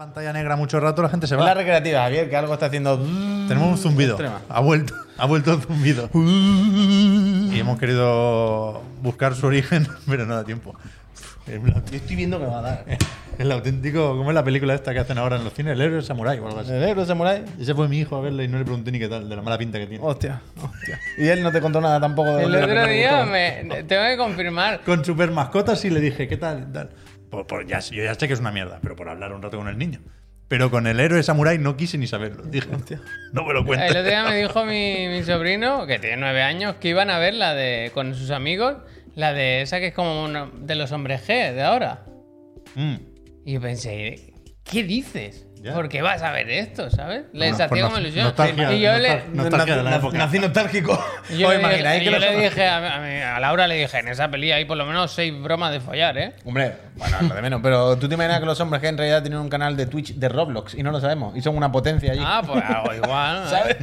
pantalla negra mucho rato, la gente se Es la va. recreativa, Javier, que algo está haciendo. Tenemos un zumbido. Extrema. Ha vuelto, ha vuelto el zumbido. y hemos querido buscar su origen, pero no da tiempo. Yo estoy viendo que me va a dar. El auténtico, ¿cómo es la película esta que hacen ahora en los cines? El héroe samurái o algo así. ¿El negro samurai? Ese fue mi hijo a verla y no le pregunté ni qué tal, de la mala pinta que tiene. Hostia, hostia. Y él no te contó nada tampoco de El otro día me, tengo que confirmar. Con super mascotas y le dije, ¿qué tal? tal. Por- por- ya, yo ya sé que es una mierda, pero por hablar un rato con el niño. Pero con el héroe samurái no quise ni saberlo. Dije, no me lo El cuentes. otro día me dijo mi, mi sobrino, que tiene nueve años, que iban a ver la de con sus amigos, la de esa que es como una- de los hombres G de ahora. Mm. Y yo pensé, ¿qué dices? Ya. ¿Por qué vas a ver esto, sabes? Les Bueno, hacía pues como ilusión. nostalgia- y yo le, nostal- nostalgia de la Na- época. Nací nostálgico. y yo ¿Os le dije, yo le a, a a Laura, le dije, en esa peli hay por lo menos seis bromas de follar, ¿eh? Hombre, bueno, lo de menos. Pero tú te imaginas que los hombres que en realidad tienen un canal de Twitch de Roblox y no lo sabemos. Y son una potencia allí. Ah, pues algo igual. ¿no? ¿Sabes?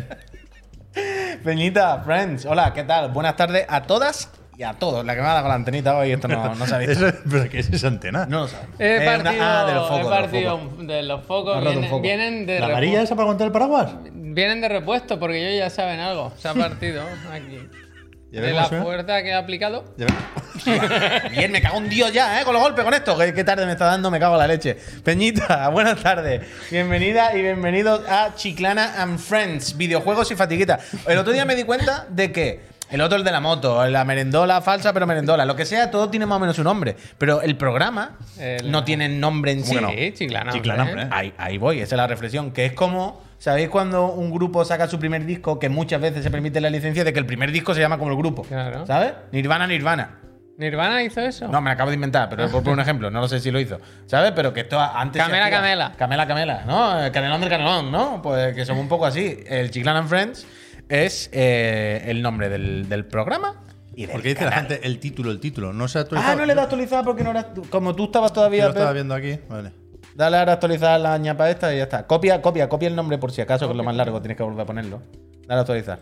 Peñita, friends, hola, ¿qué tal? Buenas tardes a todas y a todos. La que me ha dado con la antenita hoy, esto no, no se ha visto. Eso- ¿Pero qué es esa antena? No lo sabemos. He Es una- partido, ah, de los he focos. de los partido focos. de los focos. Ha roto un Vienen, foco. vienen de ¿La repu- amarilla esa para aguantar el paraguas? Vienen de repuesto porque ellos ya saben algo. Se ha partido aquí. ¿Ya De ves la cómo suena? fuerza que ha aplicado. ¿Ya ves? Bien, me cago en Dios ya, ¿eh? Con los golpes, con esto. ¿Qué, qué tarde me está dando? Me cago en la leche. Peñita, buenas tardes. Bienvenida y bienvenidos a Chiclana and Friends, videojuegos y fatiguita. El otro día me di cuenta de que el otro, el de la moto, la merendola falsa, pero merendola, lo que sea, todo tiene más o menos un nombre. Pero el programa El- no tiene nombre en sí. no? Sí, chiclana. Chiclana, hombre. hombre. Ahí, ahí voy, esa es la reflexión. Que es como, ¿sabéis cuando un grupo saca su primer disco? Que muchas veces se permite la licencia de que el primer disco se llama como el grupo. Claro. ¿Sabes? Nirvana, Nirvana. ¿Nirvana hizo eso? No, me lo acabo de inventar, pero por un ejemplo, no lo sé si lo hizo. ¿Sabes? Pero que esto antes. Camela, Camela. Camela, Camela, ¿no? El canelón del canelón, ¿no? Pues que somos un poco así. El Chiclan and Friends es eh, el nombre del, del programa y del Porque dice la gente el título, el título. No se ha actualizado. Ah, no le da a actualizar porque no era. Como tú estabas Yo todavía. lo estaba viendo aquí. Vale. Dale ahora a actualizar la ñapa esta y ya está. Copia, copia, copia el nombre por si acaso, que es lo más largo, tienes que volver a ponerlo. Dale a actualizar.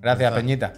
Gracias, Peñita.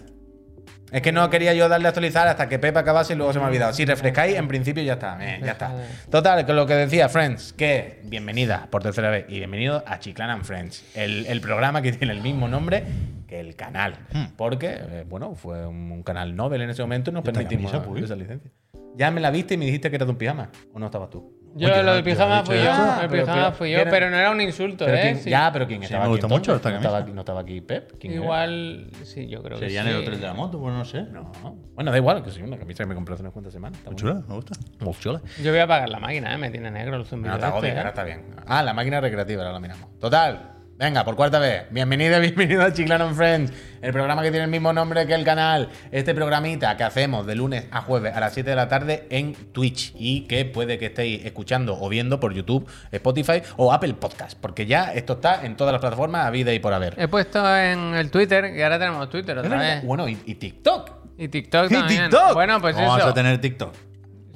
Es que no quería yo darle a actualizar hasta que Pepe acabase y luego se me ha olvidado. Si refrescáis, en principio ya está. eh, ya está. Total, con lo que decía, Friends, que bienvenida por tercera vez y bienvenido a Chiclan and Friends, el, el programa que tiene el mismo nombre que el canal. Porque, eh, bueno, fue un, un canal Nobel en ese momento y nos permitimos camisa, pues? esa licencia. Ya me la viste y me dijiste que era de un pijama. ¿O no estabas tú? Yo Oye, lo no, del pijama fui yo. Ah, el pero- pijama fui yo, ¿quién- pero no era un insulto, Pero ¿eh? quién- Sí. Ya, pero ¿quién Sí, estaba me aquí? gusta mucho esta ¿No estaba, camisa. aquí, ¿No estaba aquí Pep? ¿Quién era? Igual, sí, yo creo que Sería sí. en el hotel de la moto, pues no sé. No. Bueno, da igual, que sí, una camisa que me compré hace unas cuantas semanas. Está Muy chula, me gusta. Muy chula. Yo voy a apagar la máquina, ¿eh? Me tiene negro el zumbido No te este, ¿eh? ahora está bien. Ah, la máquina recreativa, ahora la miramos. Total, venga, por cuarta vez. Bienvenido, bienvenido a Chiclano and Friends, el programa que tiene el mismo nombre que el canal. Este programita que hacemos de lunes a jueves a las 7 de la tarde en Twitch y que puede que estéis escuchando o viendo por YouTube, Spotify o Apple Podcast, porque ya esto está en todas las plataformas a vida y por haber. He puesto en el Twitter, que ahora tenemos Twitter otra vez. Bueno, y, y TikTok. Y TikTok ¿Y también. TikTok? Bueno, pues Vamos eso. a tener TikTok.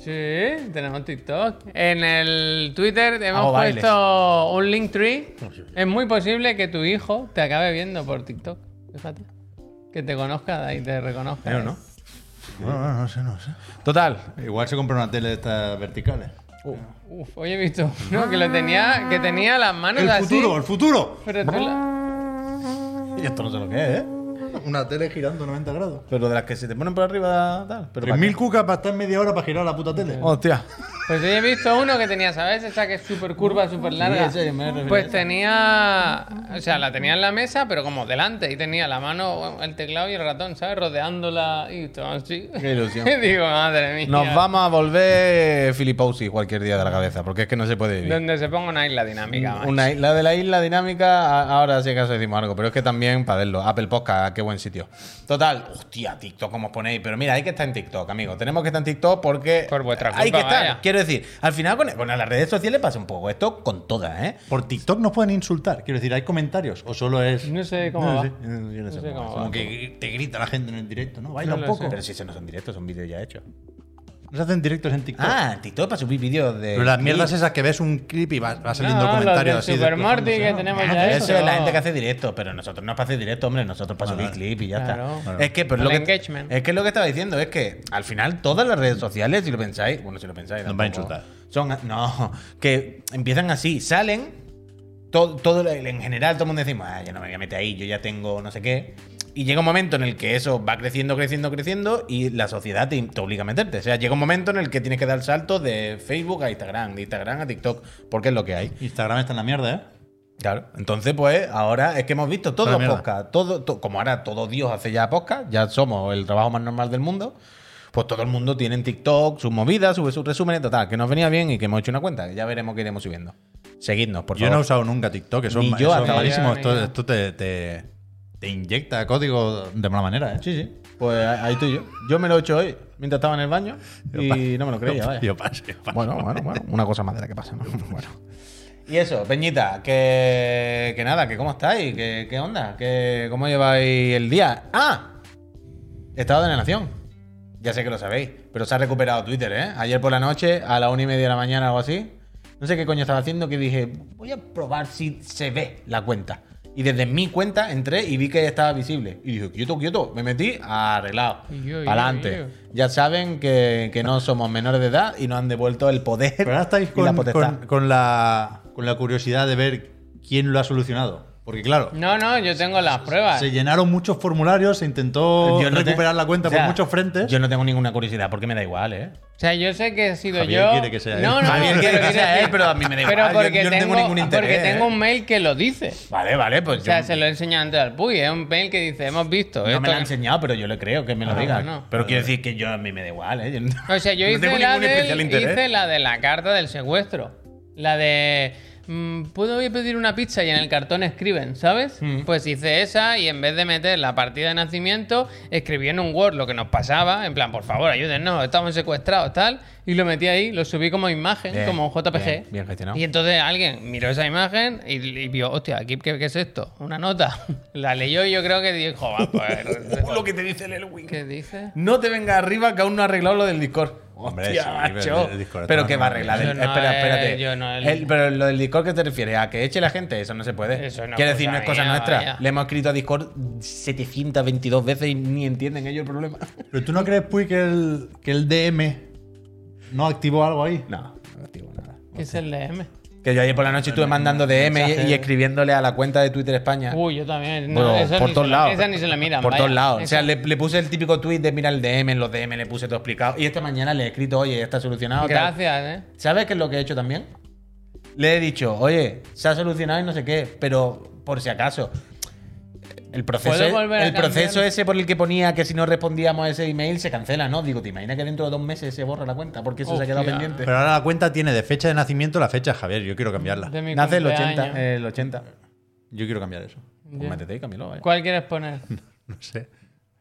Sí, tenemos TikTok. En el Twitter hemos Hago bailes. puesto un link tree. Es muy posible que tu hijo te acabe viendo por TikTok. Fíjate. Que te conozca y te reconozca. Pero no. Bueno, bueno, no sé, no sé. Total. Igual se compra una tele de estas verticales. Uf, hoy he visto uno que lo tenía, que tenía las manos ¡El así. futuro, el futuro! Pero tú la- Y esto no sé lo que es, ¿eh? Una tele girando 90 grados. Pero de las que se te ponen por arriba, tal. Pero ¿para 3.000 qué? cucas para estar media hora para girar la puta tele. Hostia. Pues hoy he visto uno que tenía, ¿sabes? Esa que es súper curva, súper larga. a pues tenía. O sea, la tenía en la mesa, pero como delante. Y tenía la mano, el teclado y el ratón, ¿sabes? Rodeándola y todo así. Qué ilusión. Digo, madre mía. Nos vamos a volver filipousi cualquier día de la cabeza, porque es que no se puede vivir. Donde se ponga una isla dinámica, macho. Una isla de la isla dinámica, ahora sí acaso decimos algo, pero es que también para verlo. Apple Podcast, qué buen sitio. Total, hostia, TikTok, como os ponéis. Pero mira, hay que estar en TikTok, amigos. Tenemos que estar en TikTok porque. Por vuestra Hay que culpa, estar. vaya. Quiero decir, al final con, con las redes sociales pasa un poco esto con todas, ¿eh? Por TikTok nos pueden insultar. Quiero decir, ¿hay comentarios? ¿O solo es.? No sé cómo va. sé, yo no sé sé cómo cómo va. va. Como que te grita la gente en el directo, ¿no? Baila No un poco. sé. Pero si eso no son directos, son vídeos ya hechos. No se hacen directos en TikTok. Ah, en TikTok para subir vídeos de. Pero las mierdas esas que ves un clip y va, va saliendo No, los comentarios así. Super Morty que tenemos Ah, ya Eso es la gente que hace directo, pero nosotros no es para hacer directo, hombre, nosotros para subir clip y ya Claro. está. Claro. Es que, pero lo que, engagement. es que lo que estaba diciendo es que al final todas las redes sociales, si lo pensáis, bueno, si lo pensáis, Nos va a insultar. Son, no, que empiezan así, salen, todo, todo en general todo el mundo decimos, ah, yo no me voy a meter ahí, yo ya tengo no sé qué. Y llega un momento en el que eso va creciendo, creciendo, creciendo y la sociedad te, te obliga a meterte. O sea, llega un momento en el que tienes que dar el salto de Facebook a Instagram, de Instagram a TikTok, porque es lo que hay. Instagram está en la mierda, ¿eh? Claro. Entonces, pues, ahora es que hemos visto todos Pero los mierda. podcasts, todo, to- como ahora todo Dios hace ya podcast, ya somos el trabajo más normal del mundo, pues todo el mundo tiene en TikTok sus movidas, sube sus resúmenes, total, que nos venía bien y que hemos hecho una cuenta, que ya veremos que iremos subiendo. Seguidnos, por Yo no he favor. usado nunca TikTok, eso, Ni yo eso es malísimo. Esto, esto te, te, te inyecta código de mala manera, ¿eh? Sí, sí. Pues ahí estoy yo. Yo me lo he hecho hoy, mientras estaba en el baño, y no me lo creía, vaya. Yo paso, yo paso. Bueno, bueno, bueno. Una cosa más de la que pasa, ¿no? Bueno. Y eso, Peñita, que, que nada, que cómo estáis, que, qué onda, que cómo lleváis el día. ¡Ah! Estado de la Nación. Ya sé que lo sabéis, pero se ha recuperado Twitter, ¿eh? Ayer por la noche, a la una y media de la mañana o algo así. No sé qué coño estaba haciendo, que dije, voy a probar si se ve la cuenta. Y desde mi cuenta entré y vi que estaba visible. Y dije, quieto, quieto, me metí arreglado. Adelante. Ya saben que, que no somos menores de edad y nos han devuelto el poder. Pero ahora estáis y la con- con la, con la curiosidad de ver quién lo ha solucionado. Porque, claro, No, no, yo tengo las pruebas. se llenaron muchos formularios, se intentó Yo no te- recuperar la cuenta o sea, por muchos frentes. Yo no tengo ninguna curiosidad porque me da igual, ¿eh? O sea, yo sé que he sido Javier yo. quiere que sea él. no, no, Javier no, quiere pero que sea él, pero a mí me da Pero igual. Yo- porque, yo no tengo tengo, ningún interés, porque tengo un mail que lo dice. Vale, vale, pues O sea, yo- se lo he enseñado antes al Puy. Es un mail que dice, hemos visto. no esto me lo ha enseñado, pero yo le creo que me lo Ah, diga. Pero quiero decir que yo a mí me da igual, ¿eh? Yo no- O sea, yo no hice, tengo la ningún del- especial interés. hice la de la carta del secuestro. La de. Mm, ¿Puedo ir a pedir una pizza? Y en el cartón escriben, ¿sabes? Mm. Pues hice esa y en vez de meter la partida de nacimiento, escribí en un Word lo que nos pasaba. En plan, por favor, ayúdennos, estamos secuestrados, tal. Y lo metí ahí, lo subí como imagen, Bien, como un JPG. bien, bien gestionado. Y entonces alguien miró esa imagen y, y vio, hostia, ¿aquí qué, qué es esto? Una nota. La leyó y yo creo que dijo, va, pues. lo que te dice el Elwin. ¿Qué dice? No te venga arriba que aún no ha arreglado lo del Discord. Hombre, Hostia, sí, macho. el- el Discord pero que va a arreglar. El- espera, he- espérate. yo no he- El- pero lo del Discord, ¿qué te refieres? ¿A que eche la gente? Eso no se puede. Eso no es Quiero decir, no es cosa mía, nuestra. vaya. Le hemos escrito a Discord 722 veces y ni entienden ellos el problema. ¿Pero tú no crees, Puy, que el, que el DM no activó algo ahí? No, no activo nada. ¿Qué es el DM? Que yo ayer por la noche estuve mandando DM y, escribiéndole a la cuenta de Twitter España. Uy, yo también. No, Bueno, eso por ni todos se la- lados. Esa ni se la miran. Por vaya. todos lados. O Esa- sea, le, le puse el típico tweet de mira el DM, en los DM le puse todo explicado. Y esta mañana le he escrito, oye, ya está solucionado. tal. Gracias, ¿eh? ¿Sabes qué es lo que he hecho también? Le he dicho, oye, se ha solucionado y no sé qué, pero por si acaso. El proceso, ¿Puedo volver a el proceso ese por el que ponía que si no respondíamos a ese email se cancela, ¿no? Digo, ¿te imaginas que dentro de dos meses se borra la cuenta? Porque eso se ha quedado pendiente. Pero ahora la cuenta tiene de fecha de nacimiento la fecha, Javier. Yo quiero cambiarla. De mi Nace el 80, cumpleaños. el 80. Yo quiero cambiar eso. Pues métete y cámbialo, vaya. ¿Cuál quieres poner? No sé.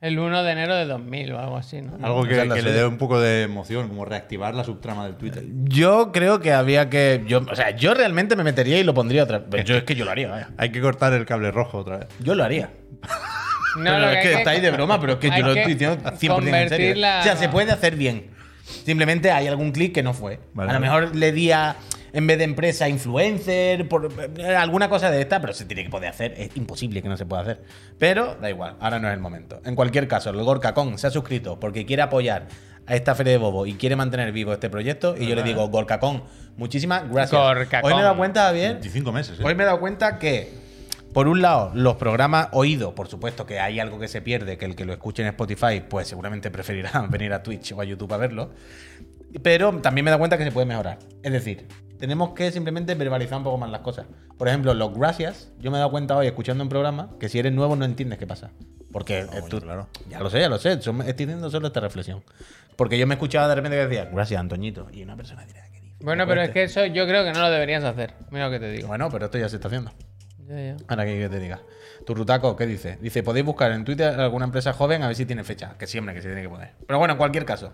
El 1 de enero de 2000 o algo así, ¿no? Algo que, le dé un poco de emoción, como reactivar la subtrama del Twitter. Yo creo que había que. Yo, o sea, yo realmente me metería y lo pondría otra vez. Pero yo es que yo lo haría, vaya. Hay que cortar el cable rojo otra vez. Yo lo haría. No, Pero lo es que hay estáis de broma, pero es que yo lo que estoy diciendo 100% en serio. O sea, se puede hacer bien. Simplemente hay algún clic que no fue. Vale, a lo vale. mejor le di a, en vez de empresa, influencer, por eh, alguna cosa de esta, pero se tiene que poder hacer. Es imposible que no se pueda hacer. Pero da igual, ahora no es el momento. En cualquier caso, el Gorkacon se ha suscrito porque quiere apoyar a esta feria de bobo y quiere mantener vivo este proyecto. Y yo le digo, Gorkacon, muchísimas gracias. Gorkacon. Hoy me he dado cuenta, Javier, 25 meses, ¿eh? Hoy me he dado cuenta que, por un lado, los programas oídos, por supuesto que hay algo que se pierde, que el que lo escuche en Spotify, pues seguramente preferirá venir a Twitch o a YouTube a verlo. Pero también me he dado cuenta que se puede mejorar. Es decir, tenemos que simplemente verbalizar un poco más las cosas. Por ejemplo, los gracias, yo me he dado cuenta hoy escuchando un programa que si eres nuevo no entiendes qué pasa. Porque eh, coño, tú- claro. ya lo sé, ya lo sé. Estoy diciendo solo esta reflexión. Porque yo me escuchaba de repente que decía, gracias, Antoñito. Y una persona dirá, ¿qué dice? Bueno, pero es que eso yo creo que no lo deberías hacer. Mira lo que te digo. Bueno, pero esto ya se está haciendo. Ya, ya. Ahora que te diga. Tu Rutaco, ¿qué dice? Dice, podéis buscar en Twitter alguna empresa joven a ver si tiene fecha. Que siempre que se tiene que poner. Pero bueno, en cualquier caso.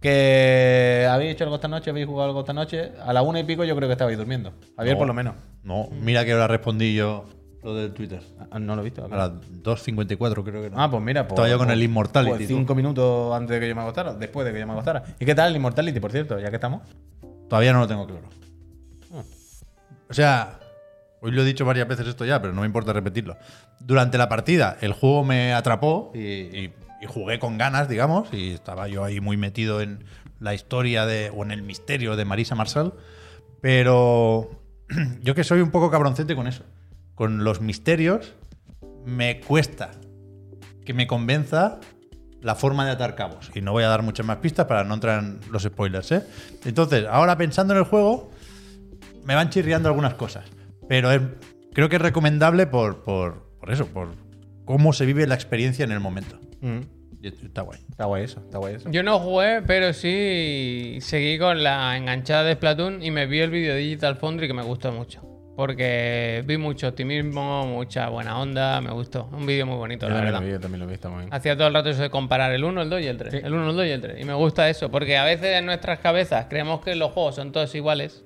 Que habéis hecho algo esta noche, habéis jugado algo esta noche. A la una y pico yo creo que estabais durmiendo. Javier, No. por lo menos. No, mira que ahora respondí yo lo del Twitter. Ah, No lo he visto. A las 2.54 creo que no. Ah, pues mira, pues, Estaba yo con pues- el Immortality. pues tú. cinco minutos antes de que yo me acostara, después de que yo me acostara. ¿Y qué tal el Immortality, por cierto? Ya que estamos. Todavía no lo tengo claro. Ah. O sea, hoy lo he dicho varias veces esto ya, pero no me importa repetirlo. Durante la partida, el juego me atrapó y, jugué con ganas, digamos, y estaba yo ahí muy metido en la historia de, o en el misterio de Marisa Marcel, pero yo que soy un poco cabroncete con eso, con los misterios, me cuesta que me convenza la forma de atar cabos. Y no voy a dar muchas más pistas para no entrar en los spoilers, ¿eh? Entonces, ahora pensando en el juego, me van chirriando algunas cosas. Pero es- creo que es recomendable por, por, por eso, por cómo se vive la experiencia en el momento. Mm. Y está guay. Está guay eso, está guay eso. Yo no jugué, pero sí seguí con la enganchada de Splatoon y me vi el vídeo de Digital Foundry que me gustó mucho. Porque vi mucho optimismo, mucha buena onda, me gustó. Un vídeo muy bonito, Yo la también verdad. lo vi, yo también lo he visto muy bien. Hacía todo el rato eso de comparar el 1, el 2 y el 3. El 1, el 2 y el 3. Y me gusta eso, porque a veces en nuestras cabezas creemos que los juegos son todos iguales.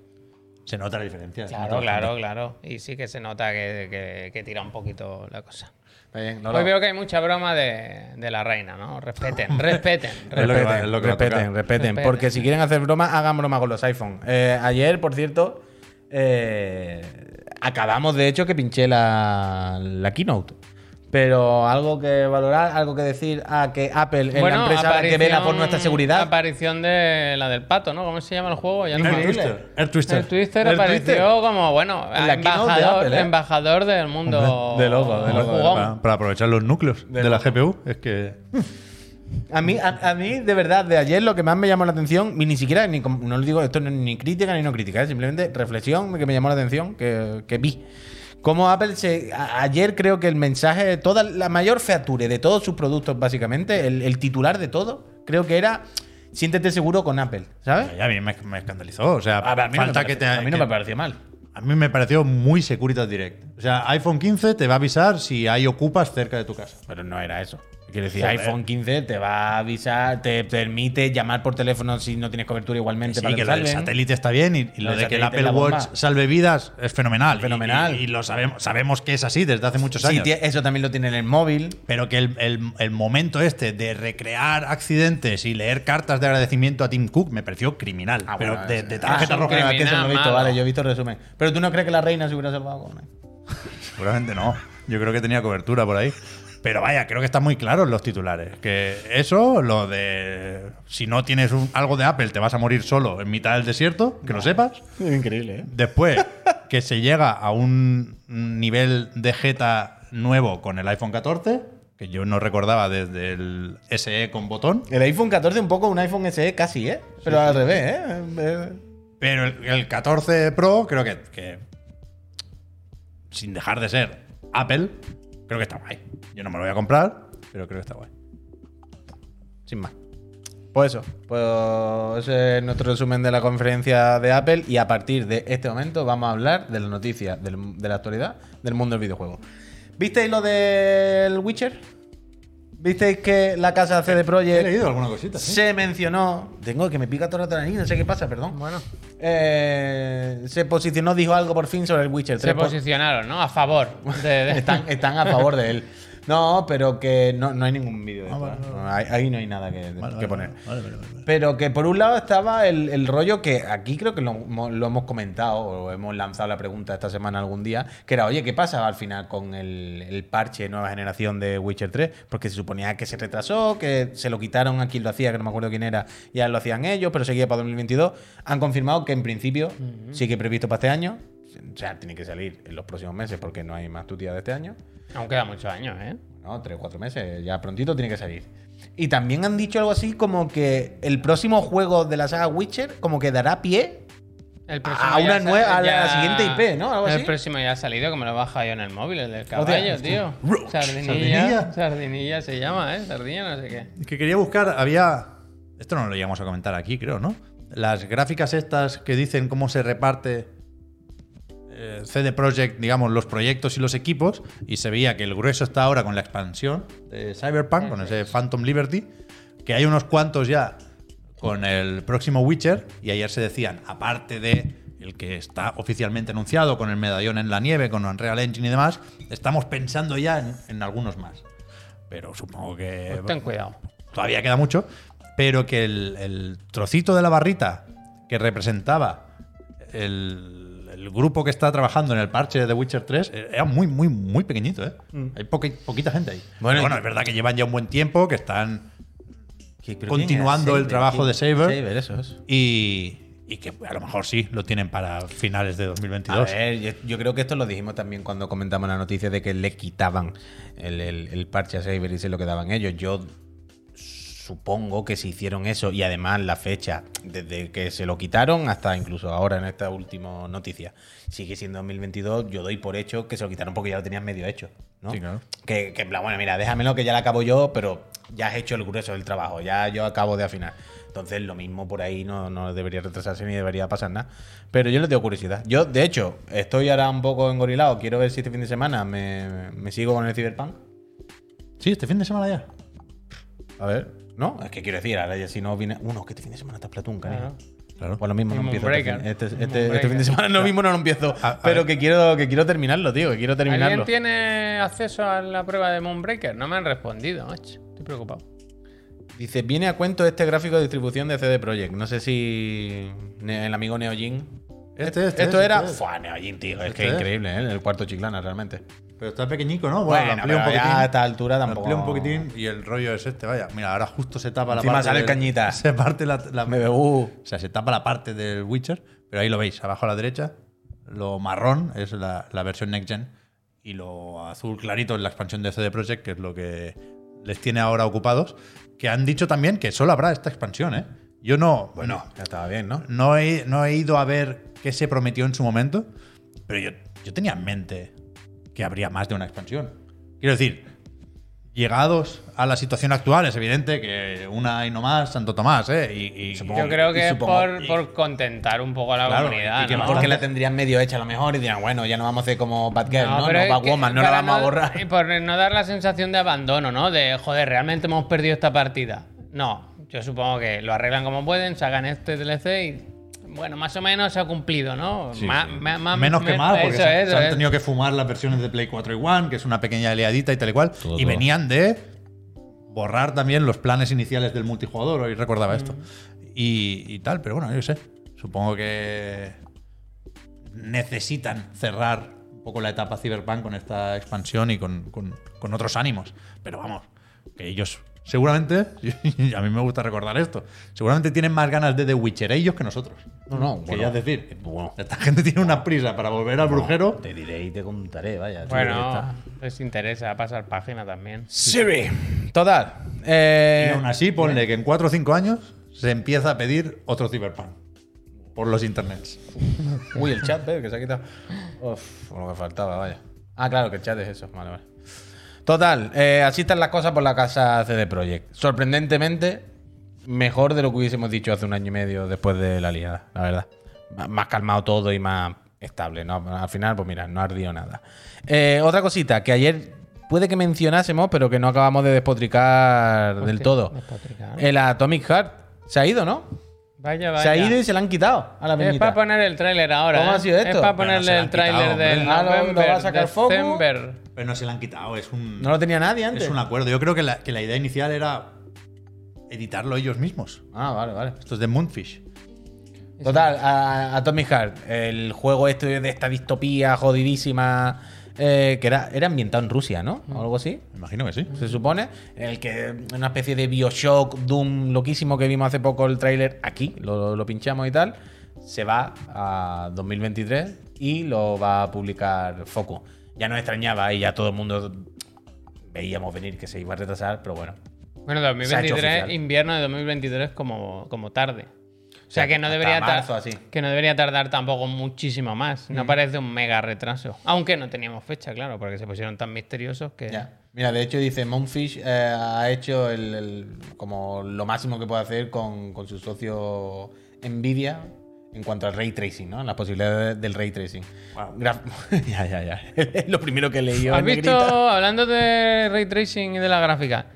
Se nota la diferencia. Claro, claro, claro. Y sí que se nota que, que- que tira un poquito la cosa. Bien, Hoy veo que hay mucha broma de, de la reina, ¿no? Respeten, respeten. Es lo que va- Respeten, es lo que va a respeten, respeten. Respeten. Porque si quieren hacer broma, hagan broma con los iPhone. Eh, ayer, por cierto, eh, acabamos de hecho que pinché la, la keynote. Pero algo que valorar, algo que decir a que Apple es la empresa que vela por nuestra seguridad. Aparición de la del pato, ¿no? ¿Cómo se llama el juego? Ya no acuerdo. Twister. El Twister El apareció Twister. como, bueno, de embajador, Apple, ¿eh? embajador del mundo. De loco, de loco. Para, para aprovechar los núcleos de, la GPU. Es que. A mí, a, a mí, de verdad, de ayer lo que más me llamó la atención, y ni siquiera, ni, no lo digo, esto no es ni crítica ni no crítica, es simplemente reflexión que me llamó la atención, que, que vi. Cómo Apple se. a- ayer creo que el mensaje, toda la mayor feature de todos sus productos, básicamente, el, el titular de todo, creo que era. Siéntete seguro con Apple, ¿sabes? Ya a mí me, me escandalizó. O sea, A, mí no me falta que te. a mí no que- me pareció mal. a mí me pareció muy Securitas Direct. O sea, iPhone 15 te va a avisar si hay ocupas cerca de tu casa. Pero no era eso. Quiero decir, Joder. iPhone 15 te va a avisar, te permite llamar por teléfono si no tienes cobertura igualmente Sí, para que que salven. satélite está bien y, y Lo de que el Apple. Watch salve vidas es fenomenal. Y- Fenomenal. Y, y lo sabemos, sabemos que es así desde hace muchos Sí, años. tie- eso también lo tiene en el móvil. Pero que el, el- el momento este de recrear accidentes y leer cartas de agradecimiento a Tim Cook me pareció criminal. Ah, pero de, tarjeta roja. criminales. que eso no lo he visto, malo. vale, yo he visto el resumen. Pero tú no crees que la reina se hubiera salvado con él. Seguramente no. Yo creo que tenía cobertura por ahí. Pero vaya, creo que están muy claros los titulares. Que eso, lo de si no tienes un- algo de Apple, te vas a morir solo en mitad del desierto, que lo sepas. Increíble, ¿eh? Después, que se llega a un nivel de jeta nuevo con el iPhone 14, que yo no recordaba desde el SE con botón. El iPhone 14 un poco un iPhone SE casi, ¿eh? Pero al revés, ¿eh? Eh, Pero el, el 14 Pro, creo que, que, sin dejar de ser Apple, creo que está guay. Yo no me lo voy a comprar, pero creo que está guay. Sin más. Pues eso, pues ese es nuestro resumen de la conferencia de Apple y a partir de este momento vamos a hablar de la noticia del- de la actualidad del mundo del videojuego. ¿Visteis lo del Witcher? ¿Visteis que la casa CD He Projekt leído alguna cosita. ¿sí? se mencionó? Tengo que me pica toda la nariz, no sé qué pasa, perdón. Bueno, Eh, se posicionó, dijo algo por fin sobre el Witcher 3. se posicionaron, ¿no? A favor de. de- están, están a favor de él. No, pero que no, no hay ningún vídeo de Ah, esto, vale, vale. No, ahí, no hay nada que, que poner. Pero que por un lado estaba el, el rollo que aquí creo que lo, hemos- lo hemos comentado o hemos lanzado la pregunta esta semana algún día, que era, oye, ¿qué pasa al final con el, el parche nueva generación de Witcher 3? Porque se suponía que se retrasó, que se lo quitaron a quien lo hacía, que no me acuerdo quién era, y ahora lo hacían ellos, pero seguía para 2022. Han confirmado que en principio sigue previsto para este año. O sea, tiene que salir en los próximos meses porque no hay más tutía de este año. Aún queda muchos años, ¿eh? No, tres o cuatro meses, ya prontito tiene que salir. Y también han dicho algo así como que el próximo juego de la saga Witcher como que dará pie El A una nueva- a la siguiente IP, ¿no? Algo el así. próximo ya ha salido, que me lo he bajado yo en el móvil, el del caballo, tío. Roach. Sardinilla, Sardinilla. se llama, ¿eh? Sardinilla, no sé qué. Es que quería buscar, había. Esto no lo llegamos a comentar aquí, creo, ¿no? Las gráficas estas que dicen cómo se reparte eh, CD Projekt, digamos, los proyectos y los equipos, y se veía que el grueso está ahora con la expansión de Cyberpunk, con ese Phantom Liberty, que hay unos cuantos ya con el próximo Witcher, y ayer se decían, aparte de el que está oficialmente anunciado con el medallón en la nieve, con Unreal Engine y demás, estamos pensando ya en, en algunos más. Pero supongo que Pues ten cuidado. todavía queda mucho, pero que el, el trocito de la barrita que representaba el, el grupo que está trabajando en el parche de The Witcher 3 era muy, muy, muy pequeñito, ¿eh? Hay poca- poquita gente ahí. Bueno, es verdad que llevan ya un buen tiempo, que están ¿Qué- pero continuando el trabajo de Saber. Y, y que a lo mejor sí lo tienen para finales de A 2022. ver, yo, yo creo que esto lo dijimos también cuando comentamos la noticia de que le quitaban el, el- el parche a Saber y se lo quedaban ellos. Yo supongo que se hicieron eso y además la fecha desde que se lo quitaron hasta incluso ahora en esta última noticia sigue siendo 2022. Yo doy por hecho que se lo quitaron porque ya lo tenían medio hecho. ¿no? Sí, claro. Que, que en plan, bueno, mira, déjamelo que ya lo acabo yo, pero ya has hecho el grueso del trabajo, ya yo acabo de afinar. Entonces, lo mismo por ahí no, no debería retrasarse ni debería pasar nada. Pero yo les tengo curiosidad. Yo, de hecho, estoy ahora un poco engorilado. Quiero ver si este fin de semana me, me sigo con el Cyberpunk. Sí, este fin de semana ya. A ver. No, es que quiero decir, ahora ya si no viene. Uno, que este fin de semana está Splatoon, cariño. Claro. Pues lo mismo no empiezo. Moonbreaker. Este, este, este- este fin de semana lo mismo no lo empiezo. A- a pero ver. que quiero, que quiero terminarlo, tío. Que quiero ¿Alguien terminarlo. tiene acceso a la prueba de Moonbreaker? No me han respondido, macho. Estoy preocupado. Dice, viene a cuento este gráfico de distribución de CD Projekt. No sé si el amigo Neojin. Este, este, Esto este, era. este. Fua, Neojin, tío. Es que es. increíble, ¿eh? El cuarto chiclana, realmente. Pero está pequeñico, ¿no? Bueno, lo amplío un pero ya poquitín. a esta altura tampoco- un poquitín y el rollo es este, vaya. Mira, ahora justo se tapa la Encima parte. sale el del- cañita. Se parte la, la- MBU. O sea, se tapa la parte del Witcher, pero ahí lo veis, abajo a la derecha. Lo marrón es la, la versión Next Gen y lo azul clarito es la expansión de CD Projekt, que es lo que les tiene ahora ocupados. Que han dicho también que solo habrá esta expansión, ¿eh? Yo no. Bueno, Ya estaba bien, ¿no? no he, no he ido a ver qué se prometió en su momento, pero yo, yo tenía en mente que habría más de una expansión. Quiero decir, llegados a la situación actual, es evidente que una y no más, Santo Tomás, ¿eh? Y, y- Supongo Yo creo y que es supongo- por, y- por contentar un poco a la Claro, comunidad. y que ¿no? Porque la tendrían medio hecha a lo mejor y dirán, bueno, ya no vamos a hacer como Batgirl, ¿no? No, que Batwoman, no la vamos a borrar. Y por no dar la sensación de abandono, ¿no? De, joder, realmente hemos perdido esta partida. No, yo supongo que lo arreglan como pueden, sacan este DLC y, bueno, más o menos se ha cumplido, ¿no? Sí, Ma- sí. ma- ma- Menos que mal, porque eso se, han eso tenido que fumar las versiones de Play 4 y One, que es una pequeña aliadita y tal y cual. Todo, y todo. venían de borrar también los planes iniciales del multijugador, hoy recordaba esto. Y, y tal, pero bueno, yo sé. Supongo que necesitan cerrar un poco la etapa Cyberpunk con esta expansión y con, con- con otros ánimos. Pero vamos, que ellos seguramente, y a mí me gusta recordar esto, seguramente tienen más ganas de The Witcher ellos que nosotros. No, no, Que bueno. ya es decir, Bueno. esta gente tiene una prisa para volver al brujero. Te diré y te contaré, vaya. Bueno, les interesa pasar página también. Siri. Total. Eh, Y aún así, ponle que en 4 o 5 años se empieza a pedir otro Cyberpunk por los internets. Uy, el chat, ¿ves? Que se ha quitado. Uf, lo que faltaba, vaya. Ah, claro, que el chat es eso. Vale, vale. Total, eh, así están las cosas por la casa CD Projekt. Sorprendentemente, mejor de lo que hubiésemos dicho hace un año y medio después de la liada, la verdad. M- Más calmado todo y más estable. ¿no? Al final, pues mira, no ardió nada. Eh, otra cosita que ayer puede que mencionásemos, pero que no acabamos de despotricar del todo. despotricar. El Atomic Heart se ha ido, ¿no? Vaya, vaya. Se ha ido y se la han quitado a la Es para poner el tráiler ahora. ¿Cómo ¿eh? ha sido esto? Es para no ponerle lo el tráiler del. Ah, lo- lo November, va a sacar Focus. December. Pero no se le han quitado, es un, No lo tenía nadie antes. es un acuerdo. Yo creo que la, que la idea inicial era editarlo ellos mismos. Ah, vale, vale. Esto es de Moonfish. Total, a, a Tommy Heart, el juego este de esta distopía jodidísima, eh, que era, era ambientado en Rusia, ¿no? O algo así, Me imagino que sí. se supone. El que una especie de Bioshock, Doom loquísimo que vimos hace poco el tráiler aquí, lo, lo pinchamos y tal, se va a 2023 y lo va a publicar Foco. Ya nos extrañaba y ya todo el mundo veíamos venir que se iba a retrasar, pero bueno. Bueno, Se ha hecho 2023, oficial. invierno de 2023 como, como tarde. O sea, que no debería tar- marzo, así. que no debería tardar tampoco muchísimo más. No parece un mega retraso. Aunque no teníamos fecha, claro, porque se pusieron tan misteriosos que. Ya. Mira, de hecho dice Moonfish eh, ha hecho el, el- como lo máximo que puede hacer con, con su socio Nvidia en cuanto al ray tracing, ¿no? Las posibilidades del ray tracing. Graf- ya, ya, ya. Es lo primero que leí. ¿Has visto, hablando de ray tracing y de la gráfica,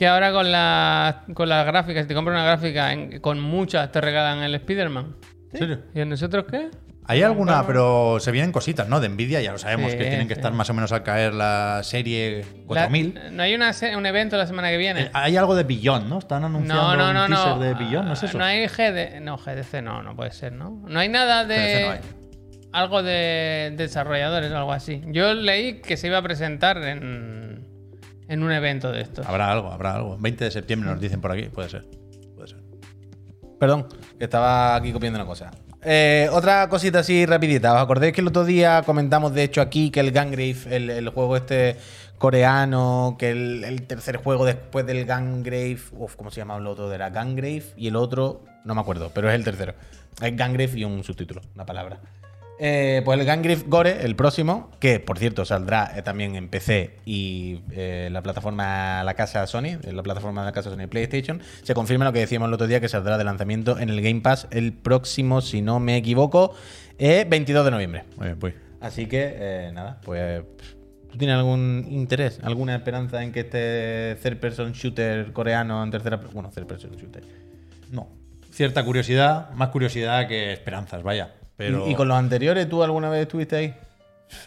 que ahora con las con las gráficas, si te compras una gráfica en- con muchas, te regalan el Spider-Man? ¿En serio? ¿Y a nosotros qué? Hay alguna, pero se vienen cositas, ¿no? De Nvidia, ya lo sabemos Sí, que tienen que estar más o menos al caer la serie La- 4000. ¿No hay una un evento la semana que viene? Eh, Hay algo de Beyond, ¿no? Están anunciando No, no, no, un teaser no. de Beyond, ¿no es eso? No hay GD... No, GDC no, no puede ser, ¿no? No hay nada de... GDC no hay. algo de desarrolladores o algo así. Yo leí que se iba a presentar en, en un evento de estos. Habrá algo, habrá algo. 20 de septiembre nos dicen por aquí. Puede ser. Puede ser. Perdón, que estaba aquí copiando una cosa. Eh, otra cosita así rapidita. ¿Os acordáis que el otro día comentamos, de hecho, aquí que el Gangrave, el, juego este coreano, que el, el tercer juego después del Gangrave, uf, ¿cómo se llamaba el otro? Era Gangrave y el otro, no me acuerdo, pero es el tercero. Es Gangrave y un subtítulo, una palabra. Eh, pues el Gangrave Gore, el próximo, que por cierto saldrá eh, también en PC y eh, la plataforma La Casa Sony, la plataforma de la Casa Sony PlayStation, se confirma lo que decíamos el otro día, que saldrá de lanzamiento en el Game Pass el próximo, si no me equivoco, eh, 22 de noviembre. Muy bien, pues. Así que, nada, pues. ¿Tú tienes algún interés, alguna esperanza en que este third person shooter coreano en tercera. Bueno, third person shooter. No. Cierta curiosidad, más curiosidad que esperanzas, vaya. Pero ¿Y, y con los anteriores tú alguna vez estuviste ahí?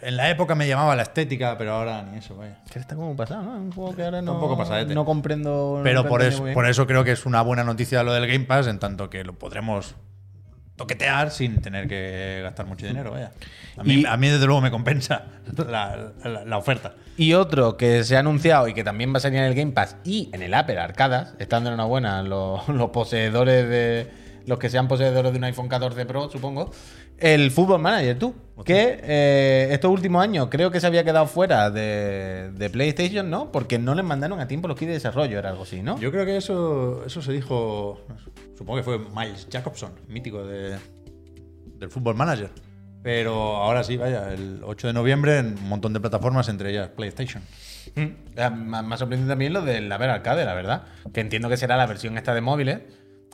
en la época me llamaba la estética, pero ahora ni eso, vaya. Que está como pasado, ¿no? Un juego que ahora no, un poco pasadete. no comprendo. no Pero por eso, muy bien. por eso creo que es una buena noticia lo del Game Pass, en tanto que lo podremos toquetear sin tener que gastar mucho dinero, vaya. A mí, Y- a mí desde luego me compensa la, la- la oferta. Y otro que se ha anunciado y que también va a salir en el Game Pass y en el Apple Arcadas, estando en una buena los, los poseedores de. Los que sean poseedores de un iPhone 14 Pro, supongo. El Football Manager, tú. Que eh, estos últimos años creo que se había quedado fuera de, de PlayStation, ¿no? Porque no les mandaron a tiempo los kits de desarrollo, era algo así, ¿no? Yo creo que eso, eso se dijo, supongo que fue Miles Jacobson, mítico de, del Football Manager. Pero ahora sí, vaya, el 8 de noviembre en un montón de plataformas, entre ellas PlayStation. Mm. Me ha sorprendido también lo del Apple Arcade, la verdad. Que entiendo que será la versión esta de móviles,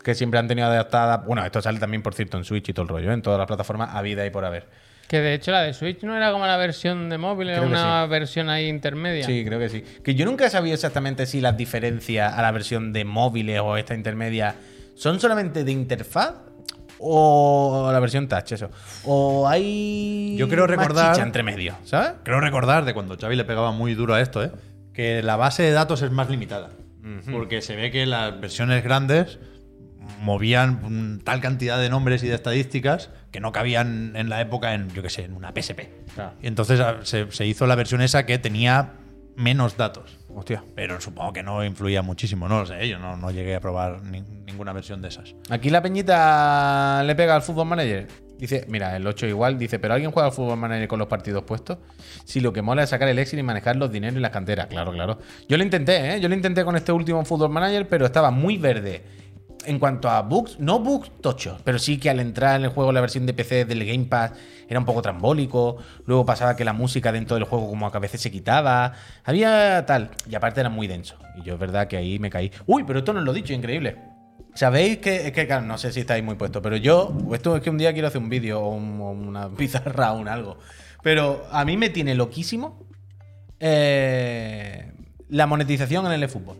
que siempre han tenido adaptada. Bueno, esto sale también, por cierto, en Switch y todo el rollo, ¿eh? en todas las plataformas, a vida y por haber. Que de hecho la de Switch no era como la versión de móvil, era Creo una versión ahí intermedia. Sí, creo que sí. Que yo nunca he sabido exactamente si las diferencias a la versión de móviles o esta intermedia son solamente de interfaz o la versión touch, eso. O hay. Yo creo más recordar- chicha entre medio, ¿sabes? Creo recordar de cuando Xavi le pegaba muy duro a esto, ¿eh? que la base de datos es más limitada. Porque se ve que las versiones grandes movían tal cantidad de nombres y de estadísticas que no cabían en la época en, yo qué sé, en una PSP. Claro. Y entonces ah, se, se hizo la versión esa que tenía menos datos. Hostia. Pero supongo que no influía muchísimo, no lo sé, yo no, no llegué a probar ni- ninguna versión de esas. Aquí la peñita le pega al Football Manager. Dice, mira, el 8 igual, dice, pero ¿alguien juega al Football Manager con los partidos puestos? Si lo que mola es sacar el éxito y manejar los dineros y las canteras. Claro, claro. Yo lo intenté, ¿eh? Yo lo intenté con este último Football Manager, pero estaba muy verde. En cuanto a bugs, no bugs tochos, pero sí que al entrar en el juego la versión de PC del Game Pass era un poco trambólico. Luego pasaba que la música dentro del juego como a veces se quitaba. Había tal. Y aparte era muy denso. Y yo es verdad que ahí me caí. Uy, pero esto no lo he dicho, increíble. ¿Sabéis que, que no sé si estáis muy puestos, pero yo, esto es que un día quiero hacer un vídeo o, un- una pizarra o un algo. Pero a mí me tiene loquísimo eh, la monetización en el eFootball.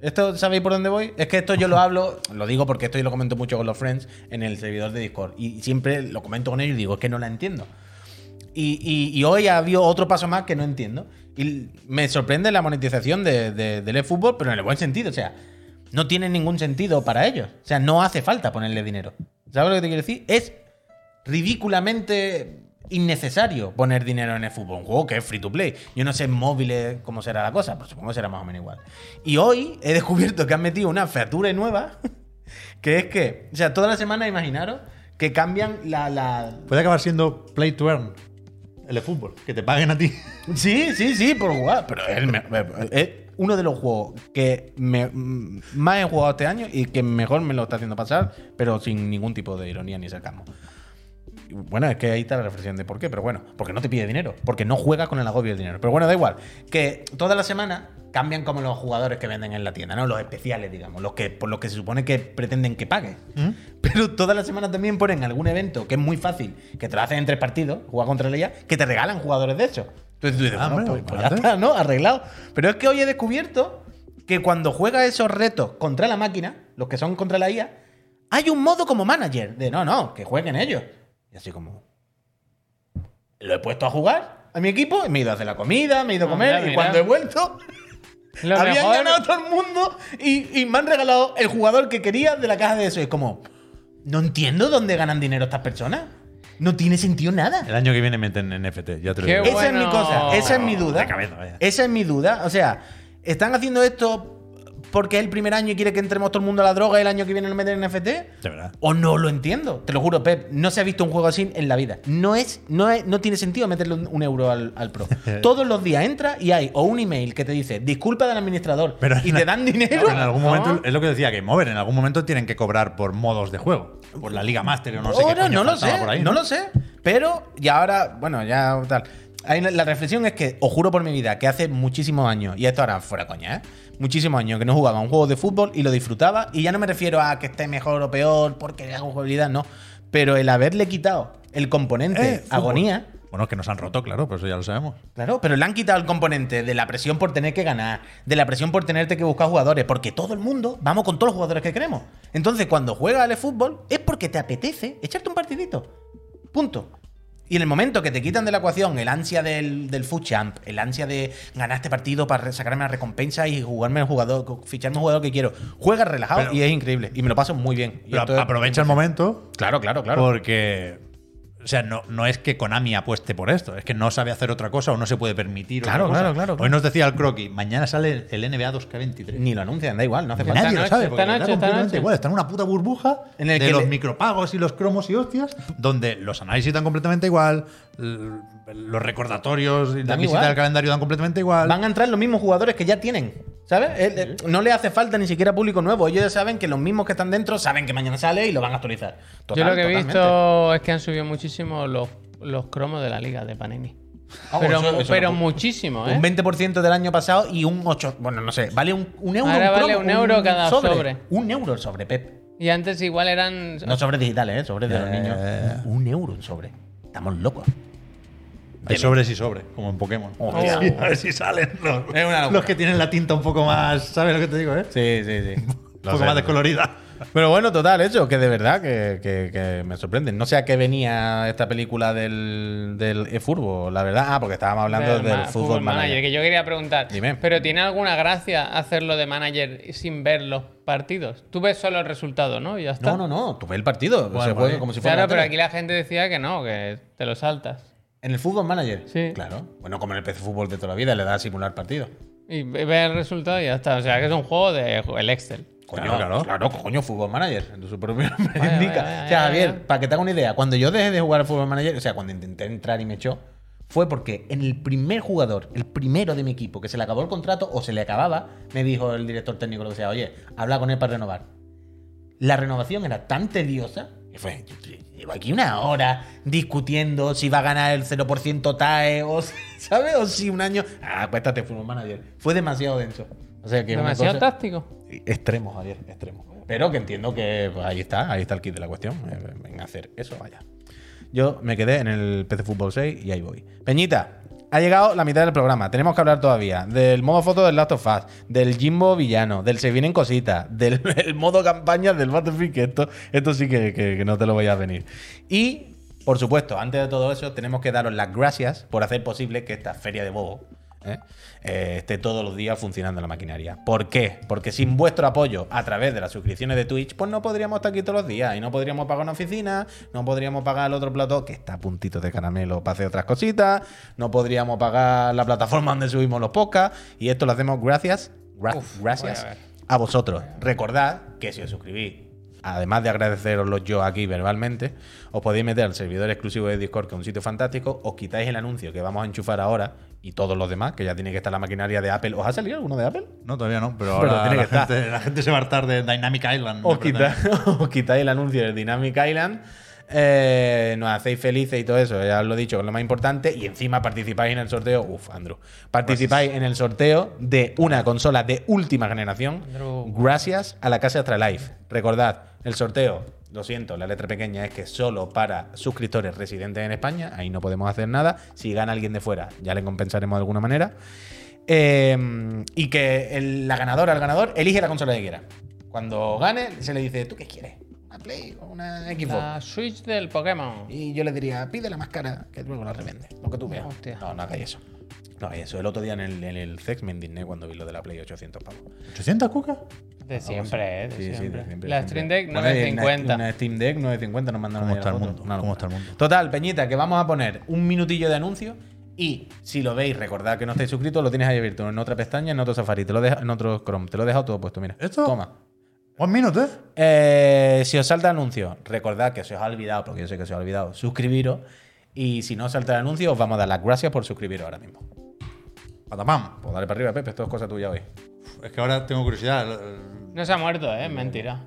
¿Esto sabéis por dónde voy? Es que esto yo lo hablo, lo digo porque esto yo lo comento mucho con los friends en el servidor de Discord. Y siempre lo comento con ellos y digo, es que no la entiendo. Y, hoy ha habido otro paso más que no entiendo. Y me sorprende la monetización de, de- del eFootball, pero en el buen sentido. O sea, no tiene ningún sentido para ellos. O sea, no hace falta ponerle dinero. ¿Sabes lo que te quiero decir? Es ridículamente innecesario poner dinero en el fútbol. Un juego que es free to play. Yo no sé en móviles cómo será la cosa, pues supongo que será más o menos igual. Y hoy he descubierto que han metido una feature nueva, que es que, o sea, toda la semana imaginaros que cambian la, la, Puede acabar siendo Play to Earn, el de fútbol, que te paguen a ti. Sí, sí, sí, por jugar. Pero es, me- es uno de los juegos que me- más he jugado este año y que mejor me lo está haciendo pasar, pero sin ningún tipo de ironía ni sarcasmo. Bueno, es que ahí está la reflexión de por qué, pero bueno, porque no te pide dinero, porque no juegas con el agobio del dinero. Pero bueno, da igual. Que toda la semana cambian como los jugadores que venden en la tienda, ¿no? Los especiales, digamos, los que por los que se supone que pretenden que pagues. Pero toda la semana también ponen algún evento que es muy fácil, que te lo hacen en tres partidos, jugar contra ella, que te regalan jugadores de hecho. Entonces tú dices, Ah, bueno, pues, pues ya está, ¿no? Arreglado. Pero es que hoy he descubierto que cuando juegas esos retos contra la máquina, los que son contra la IA, hay un modo como manager de no, no, que jueguen ellos. Y así como. Lo he puesto a jugar a mi equipo, y me he ido a hacer la comida, me he ido a comer, Hombre, y cuando he vuelto. Lo Habían mejor- ganado todo el mundo y, y me han regalado el jugador que quería de la caja de eso. Y es como, no entiendo dónde ganan dinero estas personas. no tiene sentido nada. El año que viene meten NFT, ya te lo digo. bueno. Esa es mi cosa, esa es mi duda. De cabeza, vaya. Esa es mi duda. O sea, ¿están haciendo esto porque es el primer año y quiere que entremos todo el mundo a la droga y el año que viene lo meten en NFT? De verdad. O no lo entiendo. Te lo juro, Pep. No se ha visto un juego así en la vida. No es, no es, no tiene sentido meterle un, un euro al, al pro. Todos los días entra y hay o un email que te dice disculpa del administrador Pero y te dan dinero. Pero en algún ¿No? momento, es lo que decía Game Over, en algún momento tienen que cobrar por modos de juego. Por la Liga Master o no sé qué coño no lo sé, por ahí, no lo sé. Pero, y ahora, bueno, ya tal. La reflexión es que, os juro por mi vida, que hace muchísimos años, y esto ahora fuera coña, ¿eh? Muchísimos años que no jugaba un juego de fútbol y lo disfrutaba. Y ya no me refiero a que esté mejor o peor porque hago jugabilidad, no. Pero el haberle quitado el componente Eh, agonía. Bueno, es que nos han roto, claro, pues eso ya lo sabemos. Claro, pero le han quitado el componente de la presión por tener que ganar, de la presión por tenerte que buscar jugadores, porque todo el mundo vamos con todos los jugadores que queremos. Entonces, cuando juegas al fútbol, es porque te apetece echarte un partidito. Punto. Y en el momento que te quitan de la ecuación el ansia del, del food champ, el ansia de ganar este partido para sacarme la recompensa y jugarme el jugador, ficharme un jugador que quiero, juegas relajado Pero- y es increíble. Y me lo paso muy bien. Y Pero aprovecha el momento Claro, claro, claro. porque. O sea, no, no es que Konami apueste por esto, es que no sabe hacer otra cosa o no se puede permitir. Claro, otra cosa. claro, claro, claro. Hoy nos decía el croquis, mañana sale el NBA 2K23. Ni lo anuncian, da igual, no hace falta. Nadie lo sabe, porque esta completamente noche. igual. Está en una puta burbuja En el de que los le- micropagos y los cromos y hostias, donde los análisis dan completamente igual, los recordatorios y la visita igual. del calendario dan completamente igual. Van a entrar los mismos jugadores que ya tienen. ¿Sabes? Eh, eh, No le hace falta ni siquiera público nuevo. Ellos ya saben que los mismos que están dentro saben que mañana sale y lo van a actualizar. Total, Yo lo que he totalmente. visto es que han subido muchísimo los, los cromos de la liga de Panini. Ah, pero eso- eso pero muchísimo, ¿eh? Un 20% del año pasado y un 8. Bueno, no sé. Vale un, un euro. Ahora un vale cromo, un euro cada sobre. Un euro el sobre, Pep. Y antes igual eran. No sobres digitales, ¿eh? Sobres de los Eh. niños. Un euro un sobre. Estamos locos. Hay sobres y sobres, como en Pokémon. Sí, a ver si salen los, Es una locura. los que tienen la tinta un poco más. ¿Sabes lo que te digo, eh? Sí, sí, sí. Un poco más descolorida. Pero bueno, total, eso, que de verdad que, que- que me sorprende. No sé a qué venía esta película del, del eFurbo, la verdad. Ah, porque estábamos hablando del, ma- fútbol manager. Que yo quería preguntar. Dime. Pero ¿tiene alguna gracia hacerlo de manager sin ver los partidos? Tú ves solo el resultado, ¿no? Y ya está. No, no, no, tú ves el partido. Bueno, vale. como si fuera. Claro, la pero aquí la gente decía que no, que te lo saltas. ¿En el fútbol manager? Sí. Claro. Bueno, como en el PC Fútbol de toda la vida, le da a simular partido. Y ve- el resultado y ya está. O sea, que es un juego de el Excel. Coño, Claro, claro, claro. coño, fútbol manager. En su propio nombre Vaya, indica. vaya, o sea, vaya, Javier, vaya. para que te haga una idea, cuando yo dejé de jugar al fútbol manager, o sea, cuando intenté entrar y me echó, fue porque en el primer jugador, el primero de mi equipo, que se le acabó el contrato o se le acababa, me dijo el director técnico lo que sea, oye, habla con él para renovar. La renovación era tan tediosa que fue, llevo aquí una hora discutiendo si va a ganar el 0% TAE o, ¿sabes? O si un año, ah, acuéstate, fútbol manager. Fue demasiado denso. O sea que Demasiado cosa- táctico. Extremo, Javier, extremo. Pero que entiendo que pues, ahí está, ahí está el kit de la cuestión. eh, En hacer eso, vaya. Yo me quedé en el PC Fútbol 6 y ahí voy. Peñita, ha llegado la mitad del programa. Tenemos que hablar todavía del modo foto del Last of Us, del Jimbo villano, del Se Vienen Cositas, del el modo campaña del Battlefield, que esto, esto sí que, que- que no te lo voy a venir. Y, por supuesto, antes de todo eso, tenemos que daros las gracias por hacer posible que esta feria de bobo ¿eh? Eh, esté todos los días funcionando la maquinaria. ¿Por qué? Porque sin vuestro apoyo a través de las suscripciones de Twitch, pues no podríamos estar aquí todos los días y no podríamos pagar una oficina, no podríamos pagar el otro plato que está a puntito de caramelo para hacer otras cositas, no podríamos pagar la plataforma donde subimos los podcasts y esto lo hacemos gracias, gra- Uf, gracias a a vosotros. Recordad que si os suscribís, además de agradeceroslo yo aquí verbalmente, os podéis meter al servidor exclusivo de Discord, que es un sitio fantástico, os quitáis el anuncio que vamos a enchufar ahora y todos los demás, que ya tiene que estar la maquinaria de Apple. ¿Os ha salido alguno de Apple? No, todavía no, pero, Pero ahora tiene la, que estar. gente, la gente se va a hartar de Dynamic Island. Os, os quitáis el anuncio del Dynamic Island. Eh, nos hacéis felices y todo eso, ya os lo he dicho, es lo más importante. Y encima participáis en el sorteo. Uf, Andrew. Participáis en el sorteo de una consola de última generación. Andrew. Gracias a la casa Astralife. Recordad, el sorteo, lo siento, la letra pequeña es que solo para suscriptores residentes en España. Ahí no podemos hacer nada. Si gana alguien de fuera, ya le compensaremos de alguna manera. Eh, y que el- la ganadora, el ganador, elige la consola que quiera. Cuando gane, se le dice, ¿tú qué quieres? ¿Una Play o una Xbox? La Switch del Pokémon. Y yo le diría, pide la más cara, que luego la revende. Lo que tú veas. Hostia. No, no hagáis eso. No hagáis eso. El otro día en el, en el Sex me indigné cuando vi lo de la Play 800 pavos. ¿800 cuca? De siempre, ¿eh? De Sí, sí, de siempre. siempre, La siempre. Stream Deck Bueno, y una- 950. Una Steam Deck 950 nos mandan ¿Cómo está el mundo? Una ¿Cómo locura. está el mundo? Total, Peñita, que vamos a poner un minutillo de anuncio. Y si lo veis, recordad que no estáis suscritos, lo tienes ahí abierto en otra pestaña, en otro Safari, te lo deja, en otro Chrome. Te lo he dejado todo puesto, mira. ¿Esto? Toma. Un minuto, ¿eh? Eh, si os salta el anuncio, recordad que se os ha olvidado, porque yo sé que se os ha olvidado, suscribiros. Y si no os salta el anuncio, os vamos a dar las gracias por suscribiros ahora mismo. Patapam. Pues dale para arriba, Pepe, esto es cosa tuya hoy. Es que ahora tengo curiosidad. No se ha muerto, ¿eh? Es mentira.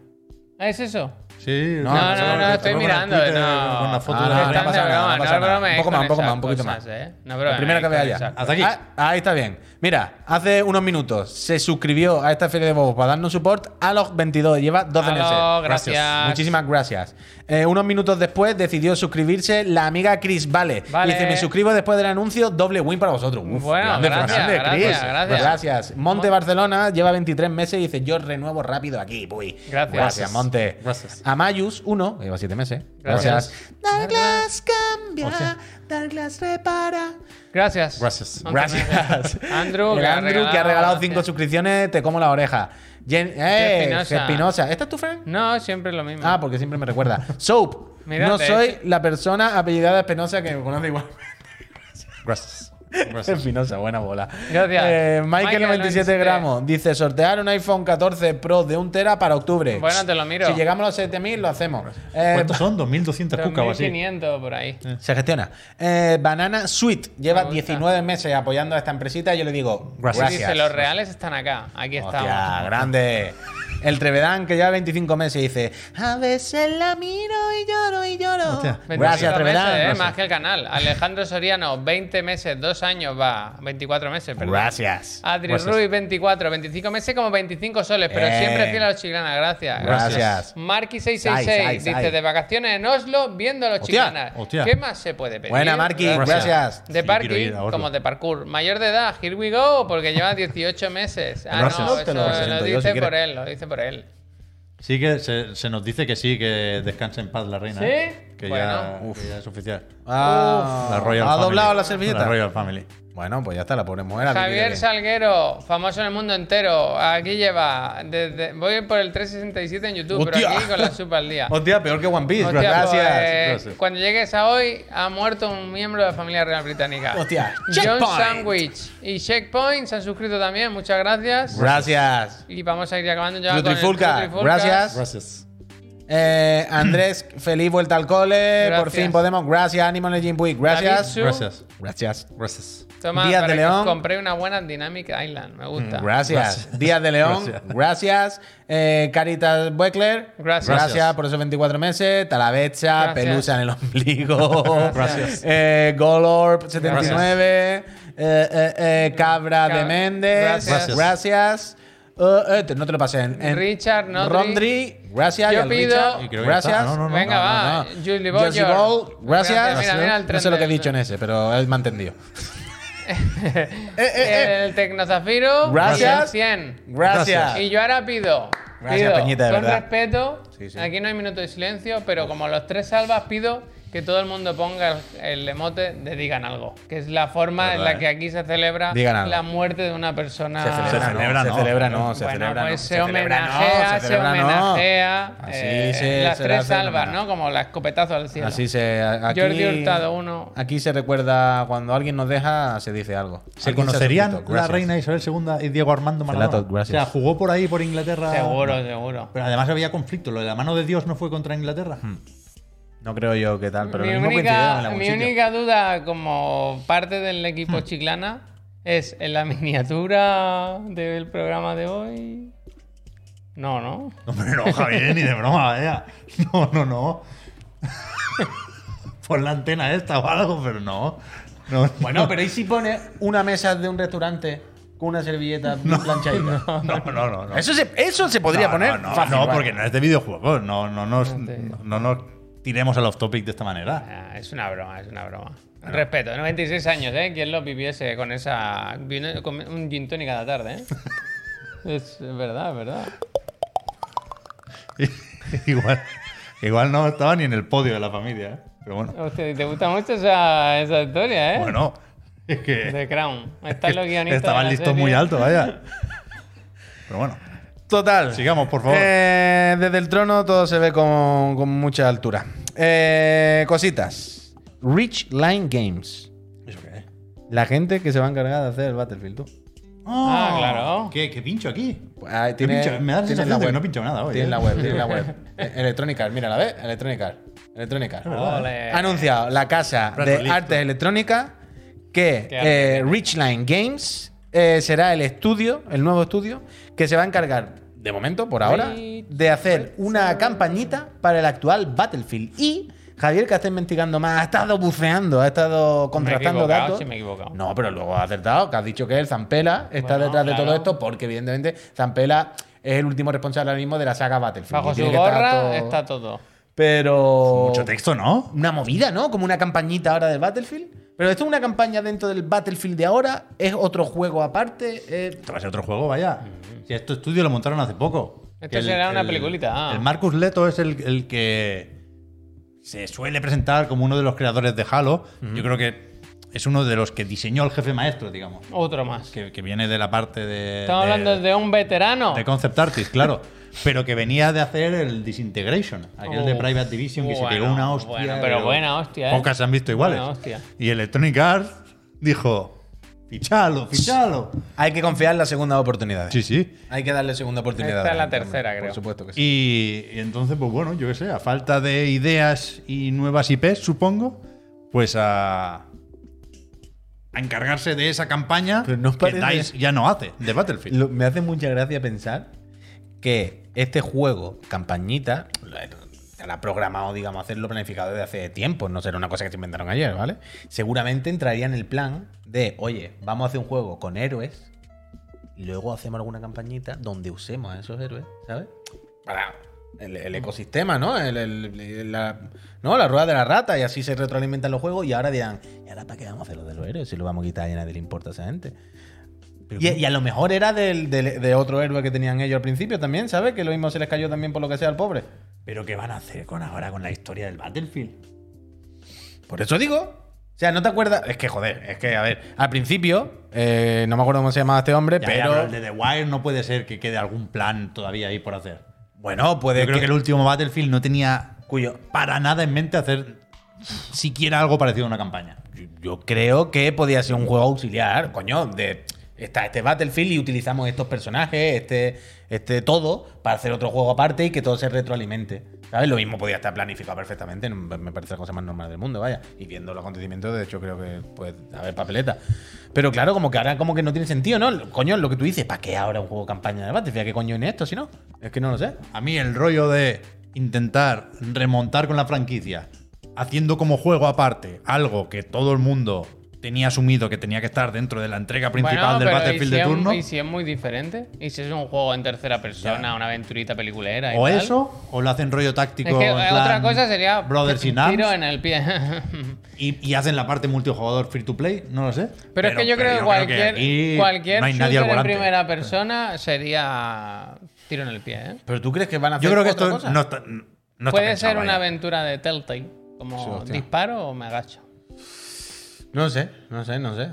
¿Ah, ¿Es eso? Sí. No, No, no, no, estoy mirando. Twitter No, Con la foto Ah, de no, la- no pasa nada, no Un poco más, un poco más, un poquito cosas, más. ¿eh? No La primera que vea ya. Hasta aquí. Ah, ahí está bien. Mira, hace unos minutos se suscribió a esta feria de bobos para darnos support a los 22. Lleva 12 Aló, meses. gracias. Muchísimas gracias. Eh, unos minutos después decidió suscribirse la amiga Chris Vale. Vale. Dice, me suscribo después del anuncio, doble win para vosotros. Uf, Bueno, grande, gracias, grande, gracias, Chris. gracias. Gracias. Monte Barcelona lleva 23 meses y dice, yo renuevo rápido aquí. Uy. Gracias. Gracias, Monte. Gracias. Amayus, 1, lleva 7 meses. Gracias. Gracias. Douglas cambia, Douglas repara. Gracias. Gracias. Gracias. Andrew, El que ha Andrew, que ha regalado, regalado gracias. 5 suscripciones, te como la oreja. Eh, Espinosa. ¿Esta es tu friend? No, siempre lo mismo. Ah, porque siempre me recuerda. Soap. No soy la persona apellidada Espinosa que me conoce igual. Gracias. Espinosa, buena bola. Gracias. Eh, Michael, Michael, 97 97 gramos. Dice, sortear un iPhone 14 Pro de 1 tera para octubre. Bueno, te lo miro. Si llegamos a los 7000, lo hacemos. Eh, ¿Cuántos son? 2.200 cucas o así. 2500 por ahí. se gestiona. Eh, Banana Sweet lleva Me gusta. 19 meses apoyando a esta empresita y yo le digo, Gracias. gracias. Dice, los reales están acá. Aquí Hostia, estamos. grande. El Trevedán, que lleva 25 meses, dice: A veces la miro y lloro y lloro. Hostia. 25 Gracias, Trevedán. meses, ¿eh? Gracias. Más que el canal. Alejandro Soriano, 20 meses, 2 años va. 24 meses, perdón. Gracias. Adri Gracias. Ruiz, 24. 25 meses como 25 soles, pero Bien. siempre fiel a los chiclanas. Gracias. Gracias. Marky666 Sai, sai, dice: sai. de vacaciones en Oslo viendo a los Hostia, hostia. ¿Qué más se puede pedir? Buena, Marky, gracias. De Sí, parking como de parkour. Mayor de edad, here we go, porque lleva 18 meses. Ah, Gracias. no, eso lo lo, presento yo, dice si por él, lo dice por él. Sí que se, se nos dice que sí, que descanse en paz la reina. ¿Sí? ¿eh? Que, ya, Bueno. que ya es oficial. Ah, La Royal ¿Ha Family. doblado la servilleta? La Royal Family. Bueno, pues ya está, la pobre mujer. Javier Salguero, famoso en el mundo entero. Aquí lleva. Desde, voy por el 367 en YouTube, Hostia. pero aquí con la super al día. Hostia, peor que One Piece. Hostia, gracias. pues, gracias. Cuando llegues a hoy, ha muerto un miembro de la familia real británica. Hostia, John Checkpoint. Sandwich y Checkpoint se han suscrito también. Muchas gracias. Gracias. Y vamos a ir acabando ya con el Nutrifulca, Nutrifulcas. gracias. Gracias. Eh, Andrés, feliz vuelta al cole. Por fin podemos. Gracias, Animal Engine Puig. Gracias. Gracias. Gracias. Gracias. Toma, Díaz de León. compré una buena Dynamic Island. Me gusta. Gracias. Díaz de León, Gracias. gracias. Eh, Caritas Bueckler, Gracias. Gracias por esos 24 meses. Talabecha, Gracias. Pelusa en el ombligo. Gracias. Eh, Golorp 79. Eh, eh, eh, Cabra de Méndez. Gracias. Gracias. Eh, eh, te- no te lo pasé. En, en- Richard Nodri. Rondri, gracias. Yo pido- Richard, gracias. No, no, no. Venga, No, va. no, no. Julie. Ball, gracias. Mira, mira el no sé lo que he dicho en ese, pero él me ha entendido. El Tecnozafiro. Gracias. 100. Gracias. Y yo ahora pido. Gracias, pido, Peñita, de con verdad. respeto. Sí, sí. Aquí no hay minuto de silencio, pero como los tres salvas, pido que todo el mundo ponga el, el emote de digan algo. Que es la forma en la ¿eh? que aquí se celebra Digan algo. la muerte de una persona. Se celebra, Se celebra, no, no. se celebra, no, se bueno, celebra, pues no. se, celebra, no, homenajea, se, celebra, no. homenajea. Así eh, se- las se tres salvas. ¿no? Como la escopetazo al cielo. Así se. Aquí, Jordi Hurtado, uno. Aquí se recuerda cuando alguien nos deja, se dice algo. ¿Se conocerían la reina Isabel II y Diego Armando Maradona? O sea, jugó por ahí, por Inglaterra. Seguro, seguro. Pero además había conflicto. Lo de la mano de Dios no fue contra Inglaterra. No creo yo que tal, pero mi lo mismo en única, algún mi sitio. única duda como parte del equipo Hmm. chiclana es en la miniatura del programa de hoy. No, no. Hombre, no, Javier, ni de broma, vaya. No, no, no. Pon la antena esta o algo, pero no. no Bueno, pero ¿y si pone una mesa de un restaurante con una servilleta bien planchadita? No, no, no. no. Eso, se, eso se podría No, poner No, no, fácil, no, vale. porque no es de videojuegos. No, no, No no tiremos al off topic de esta manera. Ah, Es una broma, es una broma. Respeto, 96 años, ¿eh? ¿Quién lo viviese con esa. con un gin tonic cada tarde, ¿eh? es, verdad, es verdad. igual, igual no estaba ni en el podio de la familia, ¿eh? Pero bueno. Hostia, ¿te gusta mucho esa, esa historia, eh? Bueno, es que. De Crown. Están los guionistas. Estaban listos muy alto, vaya. Pero bueno. Total. Sigamos, por favor. Eh, desde el trono todo se ve con, con mucha altura. Eh, cositas. Rich Line Games. ¿Eso qué es? La gente que se va a encargar de hacer el Battlefield 2. Ah, claro. ¿Qué, qué pincho aquí? Pues ahí ¿Qué tiene, pincho? Me da la sensación de que no he pinchado nada hoy. Tiene ¿eh? la web, tiene la web. Electronic Arts, mira, ¿la ves? Electronic Arts. Electronic Arts. Ole. Ha anunciado la casa de listo. artes electrónicas que eh, Richline Games eh, será el estudio, el nuevo estudio, que se va a encargar, de momento, por ahora, de hacer una campañita para el actual Battlefield. Y Javier, que está investigando más, ha estado buceando, ha estado contrastando datos. me he equivocado. No, pero luego ha acertado, que has dicho que el Zampela está Bueno, detrás de todo esto, porque evidentemente Zampela es el último responsable ahora mismo de la saga Battlefield. Bajo su gorra todo- está todo. Pero. Mucho texto, ¿no? Una movida, ¿no? Como una campañita ahora del Battlefield. Pero esto es una campaña dentro del Battlefield de ahora. Es otro juego aparte. eh, Esto va a ser otro juego, vaya. Si esto estudio lo montaron hace poco. Esto El- será una el- peliculita, ah. El Marcus Leto es el, el que se suele presentar como uno de los creadores de Halo. Yo creo que es uno de los que diseñó el jefe maestro, digamos. Otro más. Que, que viene de la parte de. Estamos de- hablando de un veterano. de Concept Artist, claro. Pero que venía de hacer el Disintegration, aquel de Uf, Private Division, que se pegó una hostia. bueno, pero buena hostia, ¿eh? Pocas se han visto iguales. Buena hostia. Y Electronic Arts dijo: fichalo, fichalo. hay que confiar en la segunda oportunidad. Sí, sí. Hay que darle segunda oportunidad. Esta es la a la gente, tercera, creo. Por supuesto que sí. Y, y entonces, pues bueno, yo qué sé, a falta de ideas y nuevas IPs, supongo, pues a, a encargarse de esa campaña Pero ¿no que DICE ya no hace, de Battlefield. Lo- me hace mucha gracia pensar que este juego, campañita, estará programado, digamos, hacerlo planificado desde hace tiempo. No será una cosa que se inventaron ayer, ¿vale? Seguramente entraría en el plan de, oye, vamos a hacer un juego con héroes y luego hacemos alguna campañita donde usemos a esos héroes, ¿sabes? Para el, el ecosistema, ¿no? El- el- la, ¿no? La rueda de la rata y así se retroalimentan los juegos y ahora dirán, ¿y ahora para qué vamos a hacer lo de los héroes si lo vamos a quitar y a nadie le importa a esa gente? Y, y a lo mejor era del, del- de otro héroe que tenían ellos al principio también, ¿sabes? Que lo mismo se les cayó también por lo que sea al pobre. Pero ¿qué van a hacer con ahora con la historia del Battlefield? Por eso digo. O sea, ¿no te acuerdas? Es que, joder, es que, a ver, al principio, eh, no me acuerdo cómo se llamaba este hombre, Ya, ya, pero... el de The Wire no puede ser que quede algún plan todavía ahí por hacer. Bueno, puede Yo creo que que... el último Battlefield no tenía Cuyo, para nada en mente hacer siquiera algo parecido a una campaña. yo, yo creo que podía ser un juego auxiliar, coño, de... Está este Battlefield y utilizamos estos personajes, este, este todo, para hacer otro juego aparte y que todo se retroalimente. ¿Sabes? Lo mismo podía estar planificado perfectamente, me parece la cosa más normal del mundo, vaya. Y viendo los acontecimientos, de hecho, creo que puede haber papeleta. Pero claro, como que ahora como que no tiene sentido, ¿no? Coño, lo que tú dices, ¿para qué ahora un juego campaña de Battlefield? ¿Qué coño en esto, si no? Es que no lo sé. A mí el rollo de intentar remontar con la franquicia, haciendo como juego aparte algo que todo el mundo tenía asumido que tenía que estar dentro de la entrega principal Bueno, del Battlefield ¿y si de es- turno. ¿Y si es muy diferente? ¿Y si es un juego en tercera persona, una aventurita peliculera? y O tal? eso, o lo hacen rollo táctico. Es que en plan otra cosa sería Brothers in tiro Arms, en el pie. y, y hacen la parte multijugador free to play, no lo sé. Pero, es que yo creo que cualquier, cualquier no hay nadie shooter al en primera persona sería tiro en el pie. ¿eh? ¿Pero tú crees que van a hacer Yo creo que otra esto cosa? no está. No está Puede pensado, ser una vaya. aventura de Telltale. Como disparo o me agacho. No sé, no sé, no sé.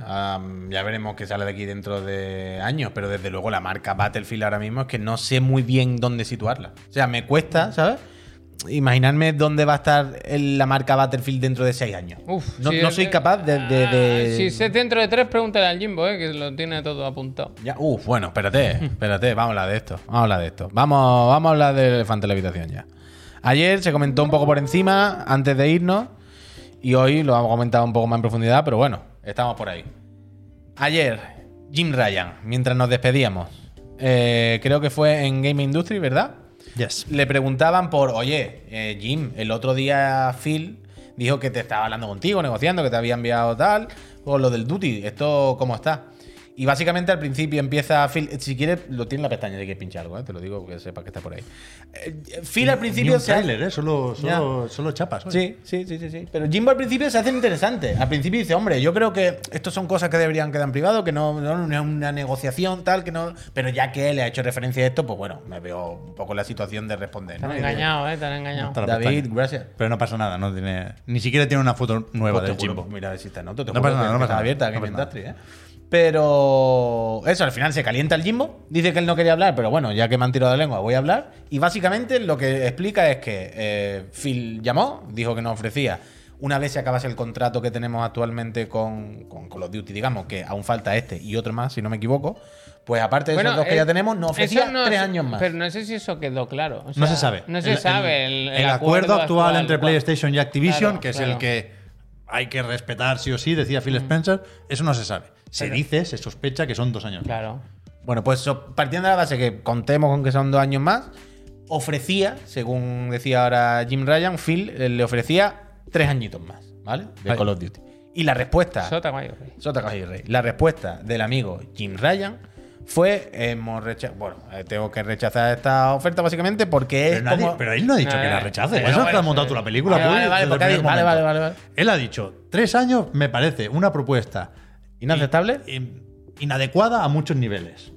Ya veremos qué sale de aquí dentro de años, pero desde luego la marca Battlefield ahora mismo es que no sé muy bien dónde situarla. O sea, me cuesta, ¿sabes? Imaginarme dónde va a estar la marca Battlefield dentro de seis años. Uf, no, si no soy de- capaz de... de- de- Ah, si es dentro de tres, pregúntale al Jimbo, eh, que lo tiene todo apuntado. Ya, uf, bueno, espérate, espérate, vamos a hablar de esto. Vamos a hablar de esto. Vamos, vamos a hablar del elefante en la habitación ya. Ayer se comentó un poco por encima, antes de irnos, y hoy lo vamos a comentar un poco más en profundidad, pero bueno, estamos por ahí. Ayer, Jim Ryan, mientras nos despedíamos, eh, creo que fue en Game Industry, ¿verdad? Yes. Le preguntaban por, oye, eh, Jim, el otro día Phil dijo que te estaba hablando contigo, negociando, que te había enviado tal, o lo del Duty, ¿esto cómo está? Y básicamente al principio empieza Phil, si quieres, lo tiene en la pestaña si quieres pinchar algo, ¿eh? te lo digo que sepas que está por ahí. Eh, Phil al Ni principio un se hace- tráiler, ¿eh? Solo, solo, solo chapas. Sí, sí, sí, sí, sí. Pero Jimbo al principio se hace interesante. Al principio dice, hombre, yo creo que estos son cosas que deberían quedar en privado, que no, no no es una negociación tal, que no. Pero ya que él ha hecho referencia a esto, pues bueno, me veo un poco en la situación de responder. Te ¿no? han Y de- engañado, eh, te han engañado. Está la David, pestaña. gracias. Pero no pasa nada, no tiene. Ni siquiera tiene una foto nueva Pues del juro, Jimbo. mira a ver si está en otro. Te No pasa nada, que no está pasa nada, abierta no nada. Industry, ¿eh? Pero eso, al final se calienta el Jimbo. Dice que él no quería hablar, pero bueno, ya que me han tirado de lengua, voy a hablar. Y básicamente lo que explica es que eh, Phil llamó, dijo que nos ofrecía, una vez se acabase el contrato que tenemos actualmente con, con Call of Duty, digamos, que aún falta este y otro más, si no me equivoco, pues aparte de Bueno, esos dos que eh, ya tenemos, nos ofrecía no tres años más. Pero no sé si eso quedó claro. O No se sabe. No se El- sabe. El, El, el acuerdo actual, entre PlayStation y Activision, Claro, que es claro. el que hay que respetar sí o sí, decía Phil Spencer, eso no se sabe. Se Pero- dice, se sospecha que son dos años. Claro. Bueno, pues partiendo de la base que contemos con que son dos años más, ofrecía, según decía ahora Jim Ryan, Phil eh, le ofrecía tres añitos más, ¿vale? De. Call of Duty. Y la respuesta. Sota rey. Sota Rey. La respuesta del amigo Jim Ryan fue: hemos recha- Bueno, eh, tengo que rechazar esta oferta básicamente porque es Pero, nadie- como. pero él no ha dicho que la eh, rechace. Eso es que bueno, has montado sí. tú la película. Vale, vale, dicho- vale, vale, vale, vale. Él ha dicho, tres años me parece una propuesta ¿Inaceptable? in- inadecuada a muchos niveles.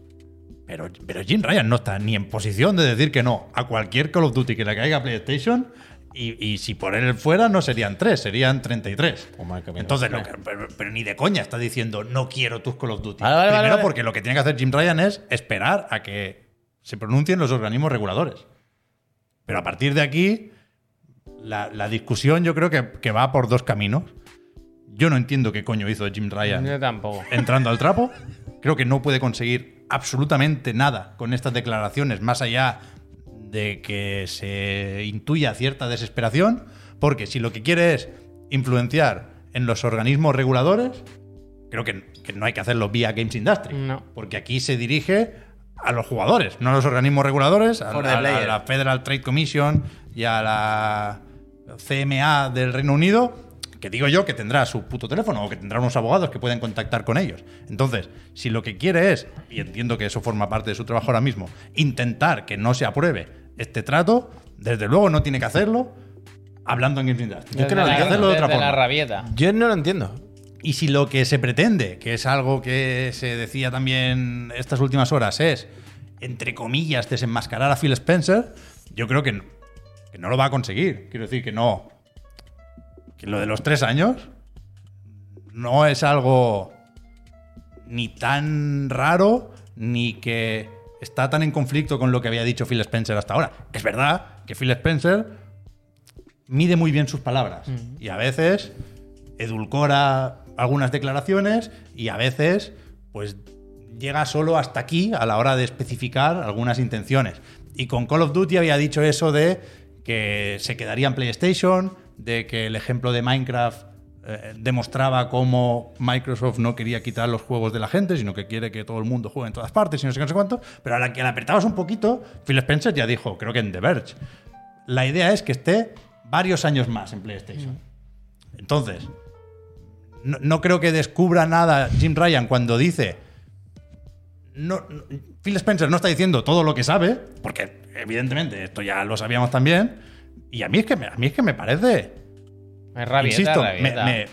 Pero, pero Jim Ryan no está ni en posición de decir que no a cualquier Call of Duty que le caiga a PlayStation. Y, y si por él fuera, no serían tres, serían 33. Oh, madre que me Entonces, lo- lo que- pero, pero ni de coña está diciendo no quiero tus Call of Duty. Vale, vale, Primero, vale. porque lo que tiene que hacer Jim Ryan es esperar a que se pronuncien los organismos reguladores. Pero a partir de aquí, la, la discusión yo creo que, que va por dos caminos. Yo no entiendo qué coño hizo Jim Ryan Yo tampoco. entrando al trapo. Creo que no puede conseguir absolutamente nada con estas declaraciones, más allá de que se intuya cierta desesperación, porque si lo que quiere es influenciar en los organismos reguladores, creo que, que no hay que hacerlo vía Games Industry, No. porque aquí se dirige a los jugadores, no a los organismos reguladores, a, la, a la Federal Trade Commission y a la CMA del Reino Unido, que digo yo que tendrá su puto teléfono o que tendrá unos abogados que pueden contactar con ellos. Entonces, si lo que quiere es, y entiendo que eso forma parte de su trabajo ahora mismo, intentar que no se apruebe este trato, desde luego no tiene que hacerlo hablando en Industry. Yo es que tiene que hacerlo de otra la forma. rabieta. Yo no lo entiendo. Y si lo que se pretende, que es algo que se decía también estas últimas horas, es, entre comillas, desenmascarar a Phil Spencer, yo creo que no, que no lo va a conseguir. Quiero decir que no. Que lo de los tres años no es algo ni tan raro ni que está tan en conflicto con lo que había dicho Phil Spencer hasta ahora. Es verdad que Phil Spencer mide muy bien sus palabras y a veces edulcora algunas declaraciones y a veces pues llega solo hasta aquí a la hora de especificar algunas intenciones. Y con Call of Duty había dicho eso de que se quedaría en PlayStation, de que el ejemplo de Minecraft eh, demostraba cómo Microsoft no quería quitar los juegos de la gente, sino que quiere que todo el mundo juegue en todas partes y no sé qué, no sé cuánto. Pero a la que le apretabas un poquito, Phil Spencer ya dijo, creo que en The Verge, la idea es que esté varios años más en PlayStation. Entonces, no, no creo que descubra nada Jim Ryan cuando dice. No, no- Phil Spencer no está diciendo todo lo que sabe, porque evidentemente esto ya lo sabíamos también. Y a mí es que me, a mí es que me parece. Rabieta, insisto, me- rabieta. me-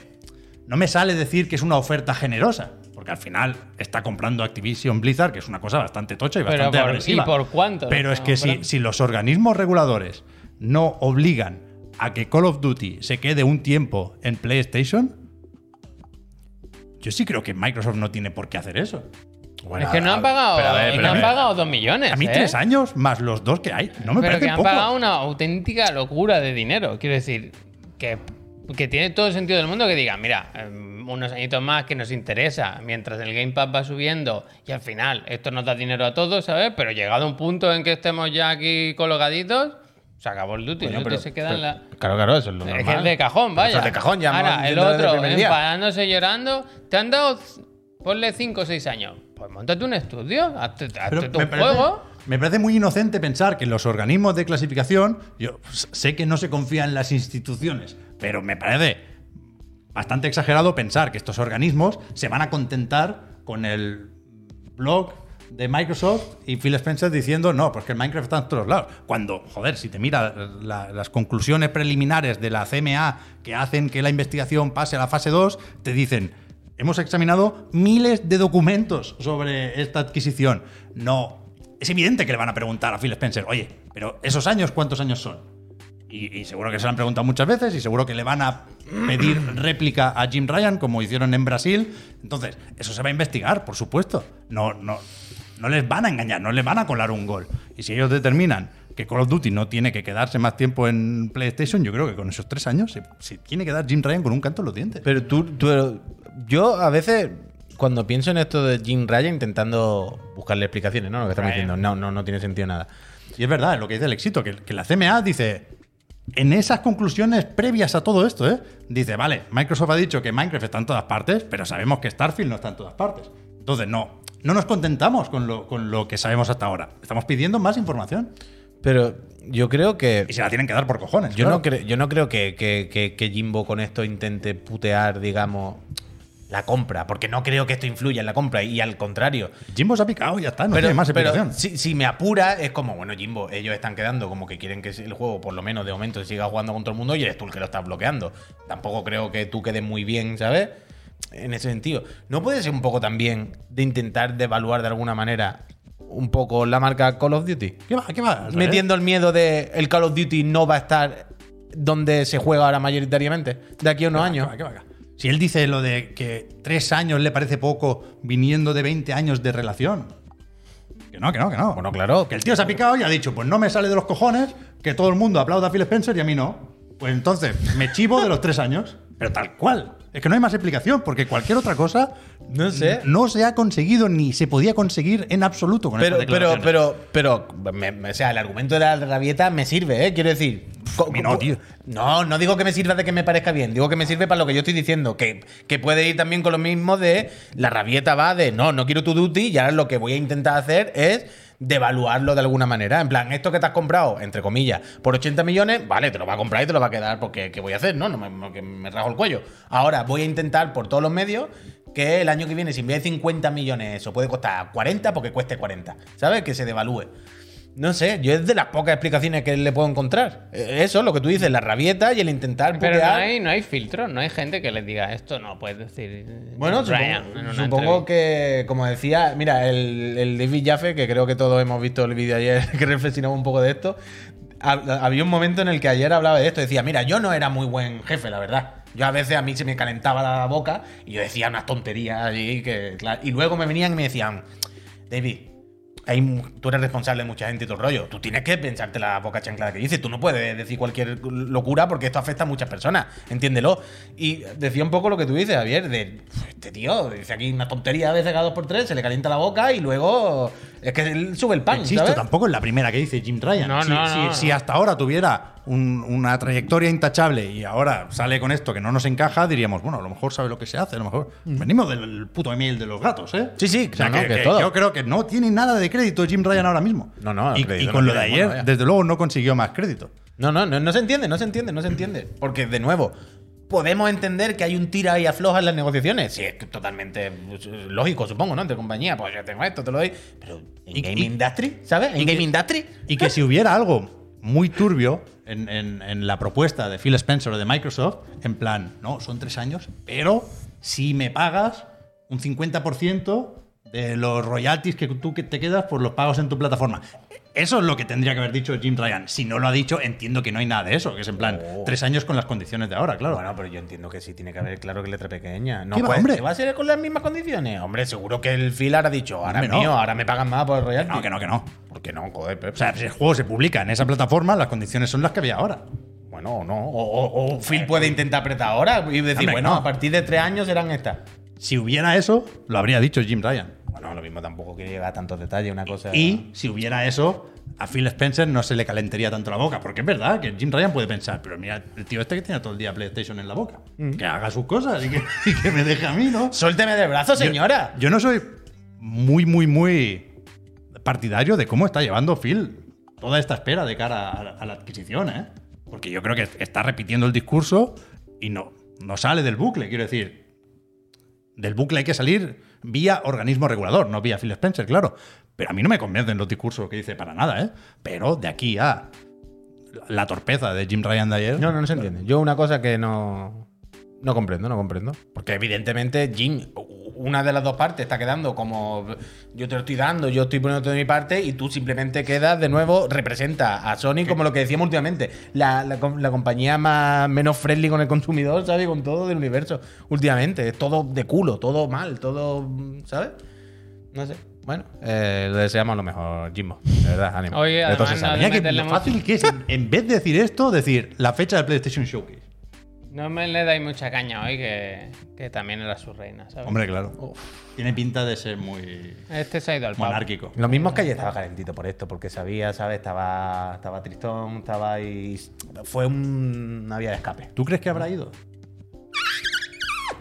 no me sale decir que es una oferta generosa, porque al final está comprando Activision Blizzard, que es una cosa bastante tocha y Pero bastante por- agresiva. ¿y por cuánto? Pero es que si, si los organismos reguladores no obligan a que Call of Duty se quede un tiempo en PlayStation, yo sí creo que Microsoft no tiene por qué hacer eso. es que no han pagado, pero a ver, no han pagado dos millones. A mí ¿eh? tres años más los dos que hay, no me Pero parece que han poco. pagado una auténtica locura de dinero. Quiero decir, que, que tiene todo el sentido del mundo que digan, mira, em, unos añitos más que nos interesa, mientras el Game Pass va subiendo y al final esto nos da dinero a todos, ¿sabes? Pero llegado a un punto en que estemos ya aquí colocaditos, se acabó el duty. Bueno, el duty pero- se queda en la... Claro, claro, eso es lo Es normal. que es de cajón, vaya. Eso es de cajón, ya Ahora, el otro, empadándose llorando, te han dado, ponle 5 o 6 años. Pues montate un estudio, hazte, hazte Pero tu me, parece, juego. me parece muy inocente pensar que los organismos de clasificación, yo sé que no se confía en las instituciones, pero me parece bastante exagerado pensar que estos organismos se van a contentar con el blog de Microsoft y Phil Spencer diciendo no, pues que el Minecraft está en todos lados. Cuando, joder, si te mira la- las conclusiones preliminares de la CMA que hacen que la investigación pase a la fase 2, te dicen, hemos examinado miles de documentos sobre esta adquisición. No, es evidente que le van a preguntar a Phil Spencer, oye, pero esos años, ¿cuántos años son? Y, y seguro que se lo han preguntado muchas veces y seguro que le van a pedir réplica a Jim Ryan, como hicieron en Brasil. Entonces, eso se va a investigar, por supuesto. No, no, no les van a engañar, no les van a colar un gol. Y si ellos determinan que Call of Duty no tiene que quedarse más tiempo en PlayStation, yo creo que con esos tres años se, se tiene que dar Jim Ryan con un canto en los dientes. Pero tú, tú- yo a veces, cuando pienso en esto de Jim Ryan, intentando buscarle explicaciones, ¿no? Lo que estamos Ryan. diciendo, no, no, no tiene sentido nada. Y es verdad, es lo que dice el éxito, que, que la CMA dice, en esas conclusiones previas a todo esto, ¿eh? dice, vale, Microsoft ha dicho que Minecraft está en todas partes, pero sabemos que Starfield no está en todas partes. Entonces, no, no nos contentamos con lo, con lo que sabemos hasta ahora. Estamos pidiendo más información. Pero yo creo que. Y se la tienen que dar por cojones. Yo, claro. no creo, yo no creo que, que- que- que Jimbo con esto intente putear, digamos, la compra, porque no creo que esto influya en la compra, y al contrario. Jimbo se ha picado y ya está, no pero tiene más pero si, si me apura, es como, bueno, Jimbo, ellos están quedando como que quieren que el juego, por lo menos de momento, siga jugando con todo el mundo y eres tú el que lo estás bloqueando. Tampoco creo que tú quedes muy bien, ¿sabes? En ese sentido. ¿No puede ser un poco también de intentar devaluar de alguna manera un poco la marca Call of Duty? ¿Qué va? ¿Qué va? metiendo el miedo de el Call of Duty no va a estar donde se juega ahora mayoritariamente de aquí a unos años. ¿Qué va, qué va, qué va? Si él dice lo de que tres años le parece poco viniendo de 20 años de relación. Que no, que no, que no. Bueno, claro. Que el tío se ha picado y ha dicho, pues no me sale de los cojones que todo el mundo aplauda a Phil Spencer y a mí no. Pues entonces me chivo de los tres años. Pero tal cual. Es que no hay más explicación, porque cualquier otra cosa No sé. no se ha conseguido ni se podía conseguir en absoluto con Pero, pero, pero, pero, me- me- o sea, el argumento de la rabieta me sirve, ¿eh? Quiero decir. mí no, tío. No, no digo que me sirva de que me parezca bien, digo que me sirve para lo que yo estoy diciendo, que, que puede ir también con lo mismo de la rabieta va de no, no quiero tu duty y ahora lo que voy a intentar hacer es devaluarlo de alguna manera. En plan, esto que te has comprado, entre comillas, por 80 millones, vale, te lo va a comprar y te lo va a quedar porque ¿qué voy a hacer? No, no me, me rajo el cuello. Ahora voy a intentar por todos los medios que el año que viene, si en vez de 50 millones eso puede costar 40, porque cueste 40. ¿Sabes? Que se devalúe. No sé, yo es de las pocas explicaciones que le puedo encontrar. Eh, Eso, lo que tú dices, la rabieta y el intentar Pero no hay, no hay filtros, no hay gente que les diga esto, no puedes decir. Bueno, Ryan supongo, en una supongo entrevista". que, como decía, mira, el, el David Jaffe, que creo que todos hemos visto el vídeo ayer, que reflexionaba un poco de esto, hab- había un momento en el que ayer hablaba de esto, decía, mira, yo no era muy buen jefe, la verdad. Yo a veces a mí se me calentaba la boca y yo decía unas tonterías y que... Y luego me venían y me decían, David, hay tú eres responsable de mucha gente y todo el rollo. Tú tienes que pensarte la boca chanclada que dices. Tú no puedes decir cualquier locura porque esto afecta a muchas personas. Entiéndelo. Y decía un poco lo que tú dices, Javier, de este tío dice aquí una tontería a veces cada dos por tres, se le calienta la boca y luego es que él sube el pan. Insisto, ¿sabes? tampoco es la primera que dice Jim Ryan. No, si, no, si- no, si hasta ahora tuviera un- una trayectoria intachable y ahora sale con esto que no nos encaja, diríamos, bueno, a lo mejor sabe lo que se hace, a lo mejor. Venimos del puto email de los gatos, ¿eh? Mm. Sí, sí, O sea, que, que que todo. yo creo que no tiene nada de crédito Jim Ryan ahora mismo. No, no, Y, y no con lo de ayer, bueno, vaya. desde luego, no consiguió más crédito. No, no, no, no se entiende, no se entiende, no se entiende. Porque, de nuevo, podemos entender que hay un tira y afloja en las negociaciones. Sí, es totalmente pues, lógico, supongo, ¿no? Entre compañía, pues yo tengo esto, te lo doy. Pero en Y- Game y- Industry, ¿sabes? En Game que- Industry. Y que si hubiera algo muy turbio en, en- en la propuesta de Phil Spencer o de Microsoft, en plan, no, son tres años, pero si me pagas un 50% de los royalties que tú que te quedas por los pagos en tu plataforma. Eso es lo que tendría que haber dicho Jim Ryan. Si no lo ha dicho, entiendo que no hay nada de eso, que es en plan, Oh. tres años con las condiciones de ahora, claro. Bueno, pero yo entiendo que sí tiene que haber, claro que letra pequeña. No ¿Qué va, hombre? ¿que ¿Va a ser con las mismas condiciones? Hombre, seguro que el Phil ahora ha dicho, ahora es no. mío, ahora me pagan más por el royalty. no, que no, que no. ¿Por qué no? Joder, Pep. O sea, si el juego se publica en esa plataforma, las condiciones son las que había ahora. Bueno, o no. O, o- o Phil puede intentar apretar ahora y decir, Hombre, bueno, no. a partir de tres años serán estas. Si hubiera eso, lo habría dicho Jim Ryan. Bueno, lo mismo tampoco quiere llegar a tantos detalles, una cosa. Y si hubiera eso, a Phil Spencer no se le calentaría tanto la boca. Porque es verdad que Jim Ryan puede pensar, pero mira, el tío este que tiene todo el día PlayStation en la boca. Que haga sus cosas y que, y que me deje a mí, ¿no? Suélteme del brazo, señora. Yo, yo no soy muy, muy, muy partidario de cómo está llevando Phil toda esta espera de cara a, la- a la adquisición, ¿eh? Porque yo creo que está repitiendo el discurso y no, no sale del bucle, quiero decir. Del bucle hay que salir vía organismo regulador, no vía Phil Spencer, claro. Pero a mí no me convencen los discursos que dice para nada, ¿eh? Pero de aquí a la torpeza de Jim Ryan de ayer. No, no, no se entiende. Yo una cosa que no. No comprendo, no comprendo. Porque evidentemente Jim, una de las dos partes está quedando como yo te lo estoy dando, yo estoy poniendo de mi parte y tú simplemente quedas de nuevo, representa a Sony como lo que decíamos últimamente, la, la com- la compañía más menos friendly con el consumidor, ¿sabes? Con todo del universo últimamente. Es todo de culo, todo mal, todo, ¿sabes? No sé. Bueno, eh, le deseamos lo mejor, Jimbo. De verdad, ánimo. Oye, todo además no- que lo fácil que es, en vez de decir esto, decir la fecha del PlayStation Showcase. No me le dais mucha caña hoy, que, que también era su reina, ¿sabes? Hombre, claro. Tiene pinta de ser muy Este se ha ido al monárquico. Lo mismo es que ayer estaba calentito por esto, porque sabía, ¿sabes? Estaba, estaba tristón, estaba ahí. Fue un- una vía de escape. ¿Tú crees que habrá ido?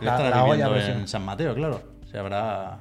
La- Estará la olla viviendo en San Mateo, claro. Se habrá.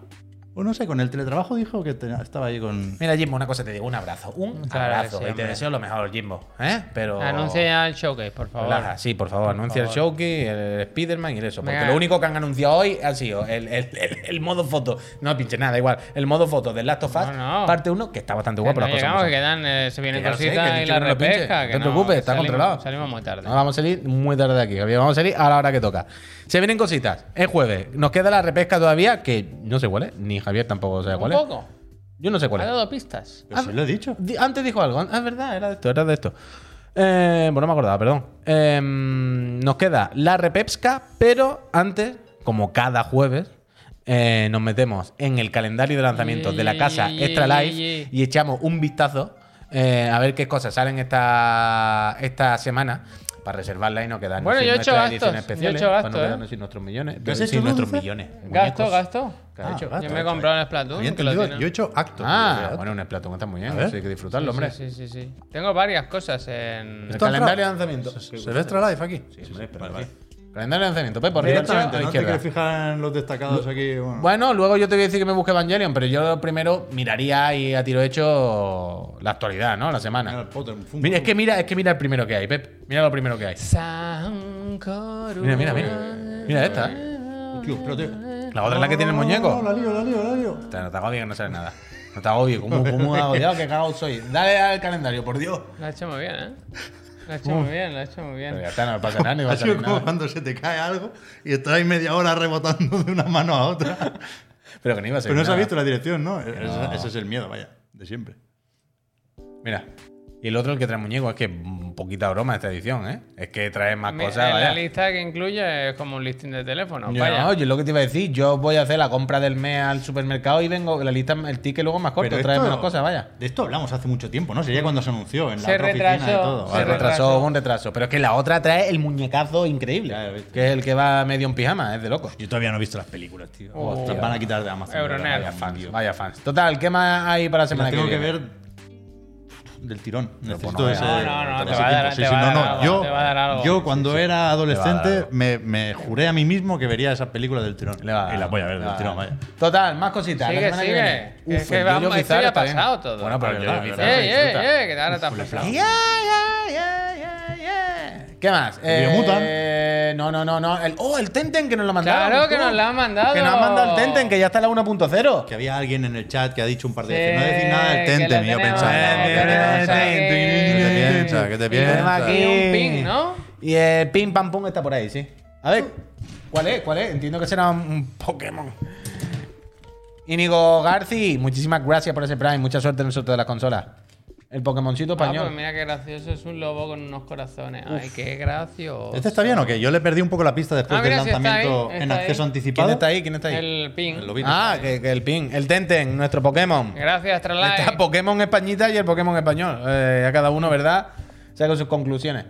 Pues no sé, con el teletrabajo dijo que te- estaba ahí con. Mira, Jimbo, una cosa te digo, un abrazo. Un Claro abrazo. sí, y te hombre. deseo lo mejor, Jimbo. ¿Eh? Pero. Anuncia el showcase, por favor. Sí, por favor, anuncia el Showkey, el Spider-Man y eso. Porque Venga. lo único que han anunciado hoy ha sido el, el- el- el modo foto. No pinche nada, igual. El modo foto del Last of Us, No, no. parte 1, que está bastante Que guapo. no las cosas llegamos, que quedan, eh, se vienen cositas y la repesca. No te preocupes, está salimos- controlado. Salimos muy tarde. No, vamos a salir muy tarde de aquí. Vamos a salir a la hora que toca. Se vienen cositas. Es jueves. Nos queda la repesca todavía, que no sé cuál es. Ni Javier tampoco sabe Un cuál es. poco. Yo no sé cuál Ha es. dado pistas. Pero si lo he dicho. Di- Antes dijo algo. Ah, es verdad, era de esto, era de esto. Eh, bueno, no me acordaba, perdón. Eh, nos queda la repepsca, pero antes, como cada jueves, eh, nos metemos en el calendario de lanzamientos de la casa Extra Life y echamos un vistazo eh, a ver qué cosas salen esta, esta semana para reservarla y no quedarnos Bueno, sin yo he hecho nuestras gastos, ediciones yo he especiales. hecho para gasto, no ¿eh? quedarnos sin nuestros millones. ¿Tú has sin hecho nuestros dulce? millones. Gasto, gasto. ¿Qué has hecho? Yo me he comprado el Splatoon. Que lo yo he hecho acto. Ah, bueno, un Splatoon está muy bien. Hay que disfrutarlo, hombre. Sí, sí, sí, sí. Tengo varias cosas en. El ¿Esto ha calendario de lanzamiento. ¿Se ve Extra Life aquí? Sí, pero Vale, sí. vale. Calendario de lanzamiento, Pepe, por De hecho, derecha a la no izquierda. quieres fijar en los destacados aquí. Bueno. Bueno, luego yo te voy a decir que me busque Evangelion, pero yo primero miraría y a tiro hecho la actualidad, ¿no? La semana. Potter. Mira, es que mira, es que mira el primero que hay, Pep. Mira lo primero que hay. Mira, mira, mira. Mira esta. ¿eh? Tío, espérate. La otra es la que tiene el muñeco. No, la lío, la lío, la lío. Te- No te agobies que no sale nada. No te agobies. ¿Cómo, cómo has agobiado? Qué cagado soy. Dale al calendario, por Dios. Lo ha hecho muy bien, ¿eh? Lo ha hecho muy bien, lo ha hecho muy Pero bien. ya está, no me pasa nada, ni va a Ha sido salir como nada. cuando se te cae algo y estás ahí media hora rebotando de una mano a otra. Pero que no iba a ser Pero no se ha nada. visto la dirección, ¿no? Ese, ese es el miedo, vaya, de siempre. Mira. Y el otro, el que trae muñeco, es que un poquita broma esta edición, ¿eh? Es que trae más Mi- cosas, en vaya. la lista que incluye es como un listing de teléfono. Yo, Vaya. no, yo lo que te iba a decir, yo voy a hacer la compra del mes al supermercado y vengo, la lista, el ticket luego es más corto, trae menos cosas, vaya. De esto hablamos hace mucho tiempo, ¿no? Sería cuando se anunció en la Se otra oficina y retrasó, todo. se retrasó, retrasó. un retraso. Pero es que la otra trae el muñecazo increíble. Que es el que va medio en pijama, es de loco. Yo todavía no he visto las películas, tío. Oh. Las van a quitar de Amazon. Euronet. Vaya Fans, tío. vaya fans. Total, ¿qué más hay para la semana Las tengo que viene? ver del tirón. Necesito pues no ese. No, no, no, no, Yo, te va a dar algo. yo cuando era adolescente me, me juré a mí mismo que vería esas películas del tirón. Le va a dar y las voy a ver algo, del tirón, vaya. Total, más cositas. Sigue, la semana que sigue. viene. Que es Uf, que esto ya ha bien. pasado todo. Bueno, pero el ya, ya, ya, ya. ¿Qué más? Eh, no, no, no, no. El, oh, el Tenten que nos lo mandaron. Claro que nos lo han mandado. Que nos han mandado el Tenten, que ya está en la 1.0. Que había alguien en el chat que ha dicho un par de Sí, veces, no decís nada del Tenten. Y yo pensaba, eh. ¿qué te piensas? ¿Qué te piensas? aquí un ping, ¿no? Y el ping pam pum está por ahí, sí. A ver, ¿cuál es? ¿Cuál es? Entiendo que será un, un Pokémon. Íñigo Garci, muchísimas gracias por ese Prime. Mucha suerte en el sorteo de las consolas. El Pokémoncito Ah, español. pues mira qué gracioso es un lobo con unos corazones. Ay, qué gracioso. ¿Este está bien o qué? Yo le perdí un poco la pista después Ah, mira, del sí, está lanzamiento ahí, en acceso ahí. anticipado. ¿Quién está ahí? ¿Quién está ahí? El ping. El lobito. Ah, que, que el ping. El Tenten, nuestro Pokémon. Gracias, Astralife. Está Pokémon Españita y el Pokémon español. Eh, a cada uno, ¿verdad? Saca sus conclusiones.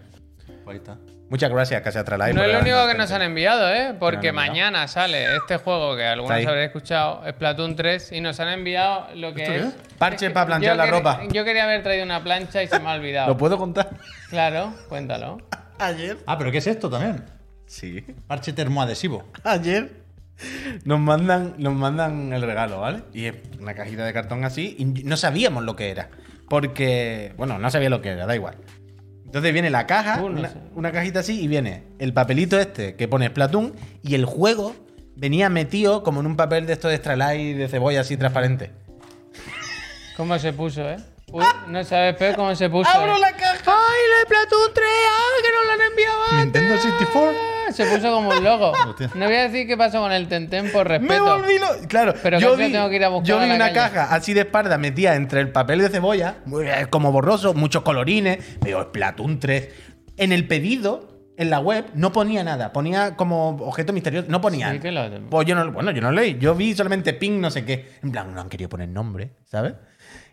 Ahí está. Muchas gracias, Casi Astralife. No es lo único que nos han enviado, ¿eh? Porque enviado. mañana sale este juego que algunos habréis escuchado, Splatoon 3, y nos han enviado lo que ¿Esto qué es. es? Parche es que para planchar la ropa. Yo quería haber traído una plancha y se me ha olvidado. ¿Lo puedo contar? Claro, cuéntalo. Ayer. Ah, pero ¿qué es esto también? Sí. Parche termoadhesivo. Ayer nos mandan, nos mandan el regalo, ¿vale? Y es una cajita de cartón así. Y no sabíamos lo que era. Porque, bueno, no sabía lo que era, da igual. Entonces viene la caja, Uh, no una, cajita así, y viene el papelito este que pone Splatoon y el juego venía metido como en un papel de esto de Stralight de cebolla así transparente. ¿Cómo se puso, eh? Uy, no sabes, Pep, cómo se puso. ¡Abro eh. la caja! ¡Ay, el Splatoon 3! ¡Ah, que nos lo han enviado antes! Nintendo 64. Se puso como un loco. No voy a decir qué pasó con el Tenten por Me respeto. volví lo- Claro, Pero yo vi, tengo que ir a buscar yo vi una calle. caja así de espalda metida entre el papel de cebolla, eh, como borroso, muchos colorines. Veo Splatoon 3. En el pedido, en la web, no ponía nada. Ponía como objeto misterioso. No ponía. Sí, que lo- Pues yo no, bueno, yo no leí. Yo vi solamente ping, no sé qué. En plan, no han querido poner nombre, ¿sabes?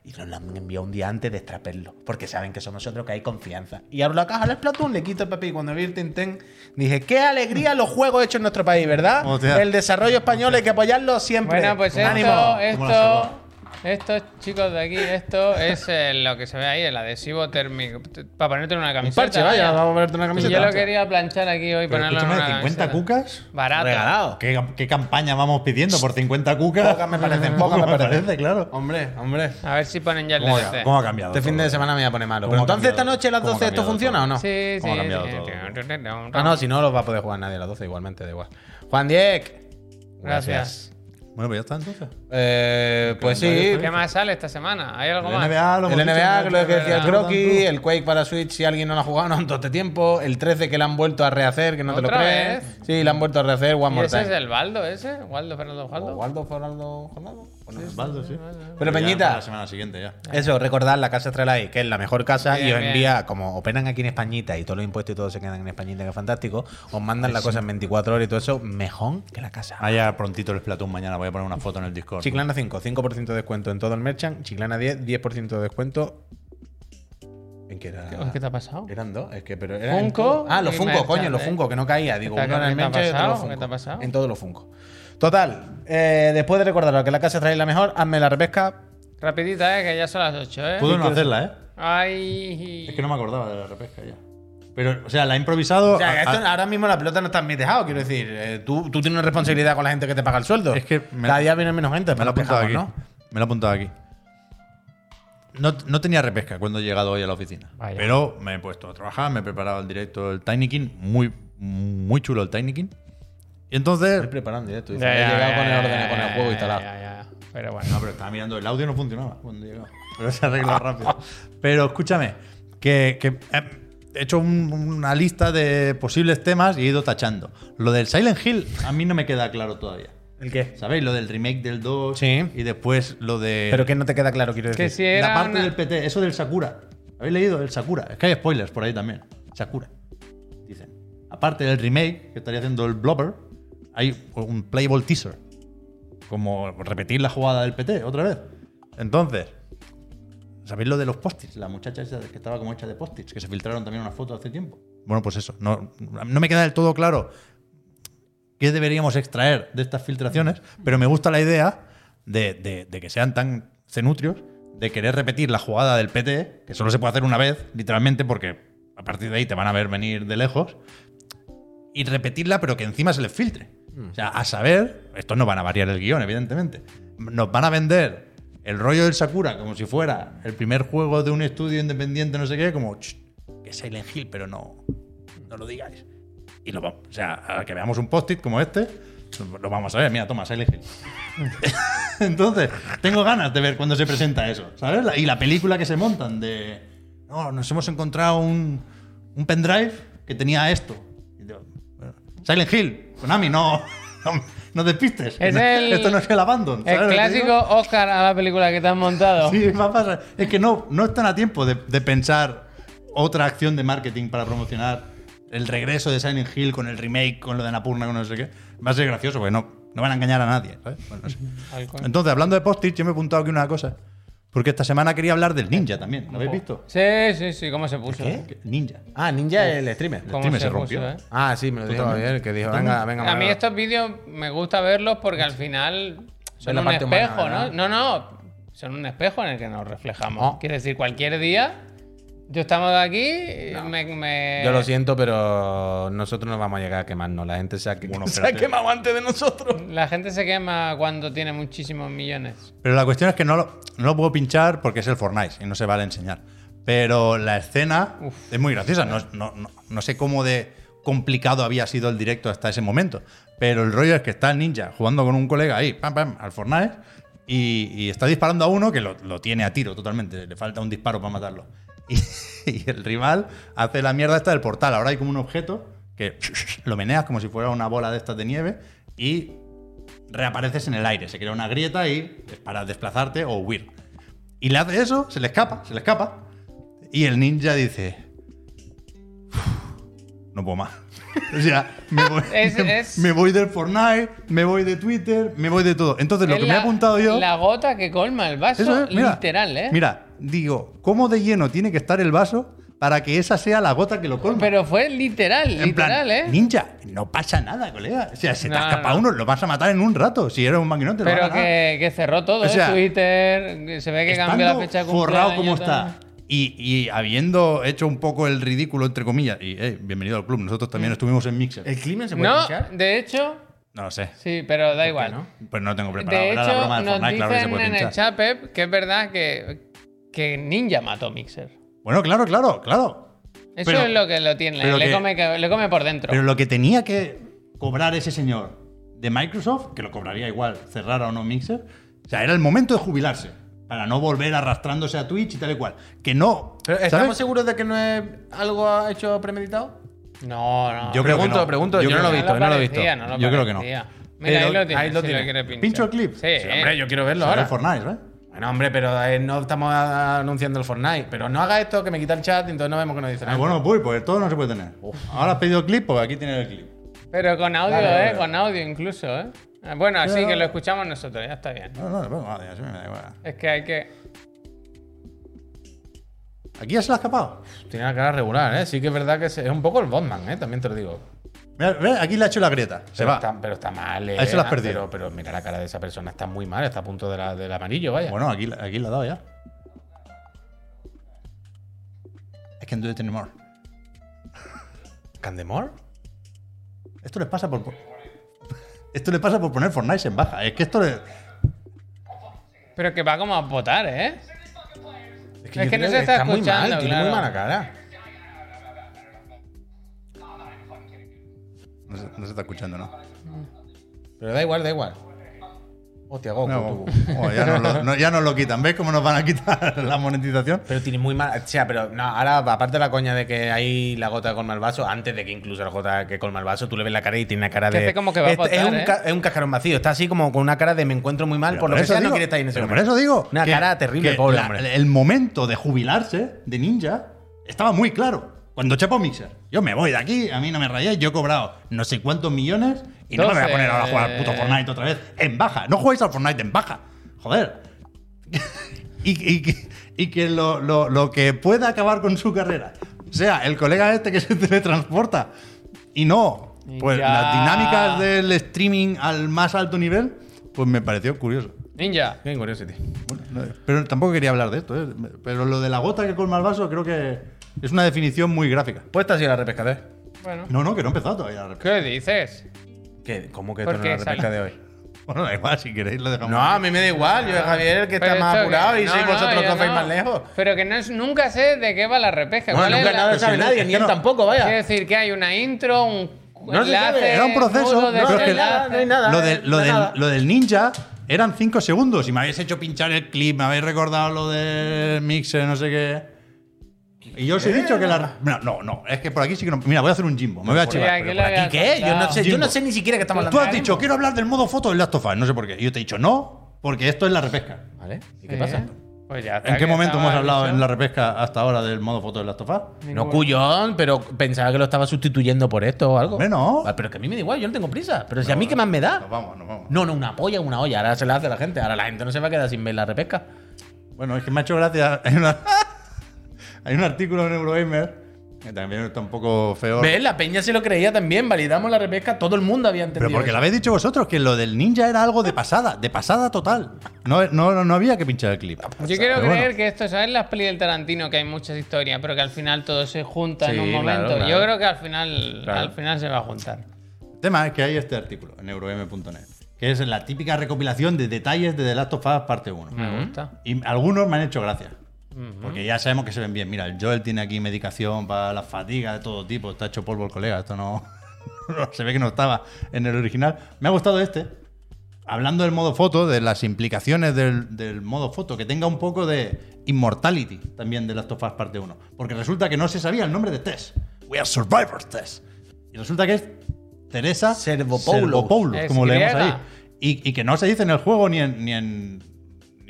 Y nos lo han enviado un día antes de extraperlo. Porque saben que somos nosotros, que hay confianza. Y abro la caja del Splatoon, le quito el papel. Y cuando vi el Tinten, dije, qué alegría los juegos hechos en nuestro país, ¿verdad? Hostia. El desarrollo español hay que apoyarlo siempre. Bueno, pues ¡Ánimo! esto, ¿Cómo lo esto, esto, chicos de aquí, esto es eh, lo que se ve ahí, el adhesivo térmico. Para ponerte en una Un camiseta. parche, vaya, vamos a ponerte una camiseta. yo lo quería planchar aquí hoy, Pero ponerlo en una 50 camiseta. cucas. Barato. Regalado. ¿Qué, qué campaña vamos pidiendo por 50 cucas? Pocas me parecen, pocas me parecen. claro. Hombre, hombre. A ver si ponen ya el ¿Cómo, DLC. ha- cómo ha cambiado? Este fin todo? de semana me voy a poner malo. ¿Cómo Pero ha entonces esta cambiado? noche a las ¿Cómo ha 12 esto cambiado funciona todo? o no? Sí, sí. ¿Cómo ha cambiado sí. Ah, no, si no lo va a poder jugar nadie a las 12 igualmente, da igual. Juan Diek. Gracias. Bueno, pues ya está entonces. Eh, pues sí. ¿Qué más sale esta semana? ¿Hay algo El más? NBA, lo El hemos dicho, NBA, que lo que decía el Ah, Croqui, el Quake para Switch, si alguien no lo ha jugado no en todo este tiempo, el 13 que le han vuelto a rehacer, que no te lo ¿Otra crees. vez? Sí, le han vuelto a rehacer One ¿Y More ese es Time. el Baldo ese? ¿Waldo Fernando ¿O Waldo? Waldo Foraldo Jornado? Baldo, sí. Pero ya Peñita. La semana siguiente ya. Eso, recordad la casa Estrelay, que es la mejor casa Bien, y os bien. envía, como operan aquí en Españita y todos los impuestos y todo se quedan en Españita, que es fantástico, os mandan la cosa en 24 horas y todo eso, mejor que la casa. Vaya prontito el Splatoon mañana. Voy a poner una foto en el Discord. Chiclana 5, 5% de descuento en todo el merchant. Chiclana 10, 10% de descuento. ¿En qué era? ¿Qué, qué te ha pasado? Eran dos, es que pero era Funko. Ah, los Funko, merchant, coño, los. Funko, que no caía. Digo, ¿Qué te- uno en el merchant y otro los? ¿Qué te ha pasado? En todos los Funko. Total, eh, después de recordaros que la casa trae la mejor, hazme la repesca. Rapidita, eh, que ya son las 8, eh. Puedo no hacerla, ¿eh? Ay. Es que no me acordaba de la repesca ya. Pero, o sea, la he improvisado. O sea, a- esto- a- ahora mismo la pelota no está en mi tejado, quiero decir. eh, tú, tú tienes una responsabilidad con la gente que te paga el sueldo. Es que me- Cada día viene menos gente, me lo he apuntado aquí. ¿no? Me lo he apuntado aquí. No, no tenía repesca cuando he llegado hoy a la oficina. Vaya. Pero me he puesto a trabajar, me he preparado el directo del Tiny King. Muy, muy chulo el Tiny King. Y entonces. Estoy preparando directo. Dice, Ya, he llegado ya, con el ya, orden, con el juego instalado. ya, ya. Pero bueno. No, pero estaba mirando, el audio no funcionaba cuando he llegado. Pero se arregla rápido. Pero escúchame, que, que, eh, he hecho un- una lista de posibles temas y he ido tachando. Lo del Silent Hill a mí no me queda claro todavía. ¿El qué? ¿Sabéis? Lo del remake del 2 Sí. y después lo de Pero que no te queda claro, quiero decir. Que si era la parte una- del PT, eso del Sakura. ¿Habéis leído el Sakura? Es que hay spoilers por ahí también. Sakura. Dicen. Aparte del remake que estaría haciendo el Blobber, hay un playable teaser. Como repetir la jugada del PT otra vez. Entonces, ¿sabéis lo de los post-its? La muchacha esa que estaba como hecha de post-its, que se filtraron también unas fotos hace tiempo. Bueno, pues eso. No, no me queda del todo claro qué deberíamos extraer de estas filtraciones, pero me gusta la idea de, de- de que sean tan cenutrios de querer repetir la jugada del PT, que solo se puede hacer una vez, literalmente, porque a partir de ahí te van a ver venir de lejos, y repetirla, pero que encima se les filtre. O sea, a saber, estos no van a variar el guion, evidentemente. Nos van a vender el rollo del Sakura como si fuera el primer juego de un estudio independiente, no sé qué, como "Ch, que Silent Hill, pero no, no lo digáis. Y lo vamos, o sea, que veamos un post-it como este, lo vamos a ver. Mira, toma, Silent Hill. Entonces, tengo ganas de ver cuando se presenta eso, ¿sabes? Y la película que se montan de. No, nos hemos encontrado un, un pendrive que tenía esto. Silent Hill, Konami. No, no despistes. Es no- el- esto no es el Abandon. El ¿sabes lo que clásico? Oscar a la película que te has montado. Sí, va a pasar. Es que no, no están a tiempo de, de pensar otra acción de marketing para promocionar el regreso de Silent Hill con el remake, con lo de Napurna, con no sé qué. Va a ser gracioso, porque no, no van a engañar a nadie. ¿sabes? Bueno, no sé. Entonces, hablando de post-it, yo me he apuntado aquí una cosa. Porque esta semana quería hablar del ninja también. ¿Lo habéis visto? Sí, sí, sí, ¿cómo se puso? ¿Qué? Ninja. Ah, Ninja el streamer. ¿Cómo streamer se, se rompió. puso, eh? Ah, sí, me lo dijo. Javier, que dijo, venga, venga. A mí estos vídeos me gusta verlos porque al final son la un parte espejo. ¿no? No, no, son un espejo en el que nos reflejamos. Oh. Quiere decir, cualquier día, yo estamos aquí, me, me- Yo lo siento, pero nosotros no vamos a llegar a quemarnos. La gente se ha, Bueno, se ha quemado antes de nosotros. La gente se quema cuando tiene muchísimos millones. Pero la cuestión es que no lo, no lo puedo pinchar porque es el Fortnite y no se vale enseñar. Pero la escena es muy graciosa. No, no- no- no sé cómo de complicado había sido el directo hasta ese momento. Pero el rollo es que está el ninja jugando con un colega ahí, pam, pam, al Fortnite, y, y está disparando a uno que lo, lo tiene a tiro totalmente. Le falta un disparo para matarlo. Y, y el rival hace la mierda esta del portal. Ahora hay como un objeto que lo meneas como si fuera una bola de estas de nieve y reapareces en el aire. Se crea una grieta y es para desplazarte o huir. Y le hace eso, se le escapa, se le escapa. Y el ninja dice: "Uf, No puedo más. O sea, me voy, Es- me- es- me voy del Fortnite, me voy de Twitter, me voy de todo. Entonces, lo Es que me he apuntado yo. La gota que colma el vaso, Eso es, mira, literal, ¿eh? Mira, digo, ¿cómo de lleno tiene que estar el vaso para que esa sea la gota que lo colma? Pero fue literal, En literal, plan, ¿eh? Ninja, no pasa nada, colega. O sea, se te No, ha escapado no. uno, lo vas a matar en un rato. Si eres un maquinote, lo vas a Pero que, que cerró todo, O sea, ¿eh? Twitter, se ve que cambió la fecha de forrado como está y, y habiendo hecho un poco el ridículo, entre comillas, y hey, bienvenido al club, nosotros también Mm. estuvimos en Mixer. ¿El clima se puede No, pinchar? de hecho, No lo sé. sí, pero da igual. no? Pues no tengo preparado. De Era la broma de nos Fortnite, claro que se dicen puede en el pinchar. chat, Pep, que es verdad que, que Ninja mató Mixer. Bueno, claro, claro, claro. Eso Pero- es lo que lo tiene, pero le, que- come, le come por dentro. Pero lo que tenía que cobrar ese señor de Microsoft, que lo cobraría igual, cerrara o no Mixer, o sea, era el momento de jubilarse. Para no volver arrastrándose a Twitch y tal y cual. Que no. ¿Pero ¿sabes? ¿Estamos seguros de que no es algo hecho premeditado? No, no. Yo Pregunto, no. pregunto, yo no lo he visto, no lo he visto. parecía, no lo Yo creo que no. Mira, ahí lo tiene. ahí lo si tiene. lo. ¿Pincho el clip? Sí, Sí, hombre, yo quiero verlo Será ahora. Fortnite, ¿eh? Bueno, hombre, pero eh, no estamos anunciando el Fortnite. Pero no haga esto que me quita el chat y entonces no vemos que nos dicen Ah, nada. bueno, pues, pues todo no se puede tener. Ahora has pedido el clip, pues aquí tienes el clip. Pero con audio, ¿eh? vale. Con audio incluso, ¿eh? Ah, Bueno, así Pero- que lo escuchamos nosotros, ya está bien. No, no, no, vale, así me da igual. Es que hay que. ¿Aquí ya se le ha escapado? Tiene la cara regular, ¿eh? Sí que es verdad que es es un poco el Botman, ¿eh? También te lo digo. Mira, aquí le ha hecho la grieta. Se pero va. Está, pero está mal, ¿eh? Ahí se lo has perdido. Pero, pero mira la cara de esa persona, está muy mal, está a punto de la- del amarillo, vaya. Bueno, aquí, aquí le ha dado ya. I can do it anymore. ¿Candemore? Esto les pasa por. Esto le pasa por poner Fortnite en baja. Es que esto le. Pero que va como a votar, ¿eh? Es que no se está muy escuchando, mal, tiene muy mala cara. No se, no se está escuchando, ¿no? Pero da igual, da igual. Hostia, Goku, No, tú. oh, ya, nos lo, no- ya nos lo quitan. ¿Ves cómo nos van a quitar la monetización? Pero tiene muy mal. O sea, pero no, ahora, aparte de la coña de que hay la gota que colma el vaso, antes de que incluso la gota que colma el vaso, tú le ves la cara y tiene una cara Que de. hace como que va a es, es votar, un ¿eh? ca- es un cascarón vacío. Está así como con una cara de me encuentro muy mal, por lo que eso sea, no digo- quiere estar ahí en ese pero por momento. eso digo. Una que- cara terrible, que pobre la- hombre. El momento de jubilarse de Ninja estaba muy claro. Cuando chapó Mixer. Yo me voy de aquí, a mí no me rayáis, yo he cobrado no sé cuántos millones y no me voy a poner ahora a jugar al puto. Fortnite otra vez en baja. No jugáis al Fortnite en baja. Joder. y, y que- y que lo, lo- lo que pueda acabar con su carrera sea el colega este que se teletransporta y no pues Ya. las dinámicas del streaming al más alto nivel, pues me pareció curioso. Ninja. Bien Curiosity. Bueno, no, pero tampoco quería hablar de esto, ¿eh? Pero lo de la gota que colma el vaso creo que es una definición muy gráfica. Pues esta ha sido la repesca de hoy. Bueno. No, no, que no ha empezado todavía. la repesca. ¿Qué dices? ¿Qué? ¿Cómo que ¿Por esto no es la repesca de hoy? Bueno, da igual, si queréis lo dejamos. No, a mí me da igual. Yo, Javier, el que está más esto que- apurado y no, sois no, vosotros yo que os vais no. más lejos. Pero que no es, nunca sé de qué va la repesca. Bueno, ¿Cuál es nunca la- nada Pero sabe si no- nadie, es ni él no- tampoco, vaya. Quiero decir que hay una intro, un No se sabe, enlace, Era un proceso. nudo, es desenlace. no hay nada. Lo, de- lo no hay del, nada. lo del ninja eran 5 segundos y me habéis hecho pinchar el clip, me habéis recordado lo del mixer, no sé qué. Y yo os he dicho que la. No, no, no, es que por aquí sí que no. Mira, voy a hacer un Jimbo, me voy a Mira, chivar. ¿qué pero por aquí- había ¿Y qué? Yo no, sé, yo no sé ni siquiera que estamos Tú hablando. has dicho, quiero hablar del modo foto del Last of Us, no sé por qué. Y yo te he dicho, no, porque esto es la repesca. ¿Vale? ¿Y qué Sí. pasa? Pues ya ¿En qué momento hemos hablado en la repesca hasta ahora del modo foto del Last of Us? No, cuyón, pero pensaba que lo estaba sustituyendo por esto o algo. Hombre, no. Ah, Pero que a mí me da igual, yo no tengo prisa. Pero si a mí qué más me da. Nos vamos, nos vamos. No, no, una polla, una olla. Ahora se la hace la gente. Ahora la gente no se va a quedar sin ver la repesca. Bueno, es que me ha hecho gracia. Hay, un artículo en Eurogamer que también está un poco feo. ¿Ves? La peña se lo creía también. Validamos la repesca. Todo el mundo había entendido. Pero porque eso. lo habéis dicho vosotros, que lo del ninja era algo de pasada, de pasada total. No, no, no había que pinchar el clip. Yo quiero Pero creer bueno. que esto, ¿sabes? Las pelis del Tarantino, que hay muchas historias, pero que al final todo se junta en Sí, un claro, momento. claro. Yo creo que al final, Claro. al final se va a juntar. El tema es que hay este artículo en eurogame.net, que es la típica recopilación de detalles de The Last of Us parte 1. Me gusta. Y algunos me han hecho gracia. Porque ya sabemos que se ven bien. Mira, el Joel tiene aquí medicación para la fatiga de todo tipo. Está hecho polvo el colega. Esto no. se ve que no estaba en el original. Me ha gustado este. Hablando del modo foto, de las implicaciones del, del modo foto, que tenga un poco de immortality también de Last of Us parte 1. Porque resulta que no se sabía el nombre de Tess. We are survivors, Tess. Y resulta que es Teresa Servopoulos. Servopoulos, como leemos ahí. Y, y que no se dice en el juego ni en, ni en, en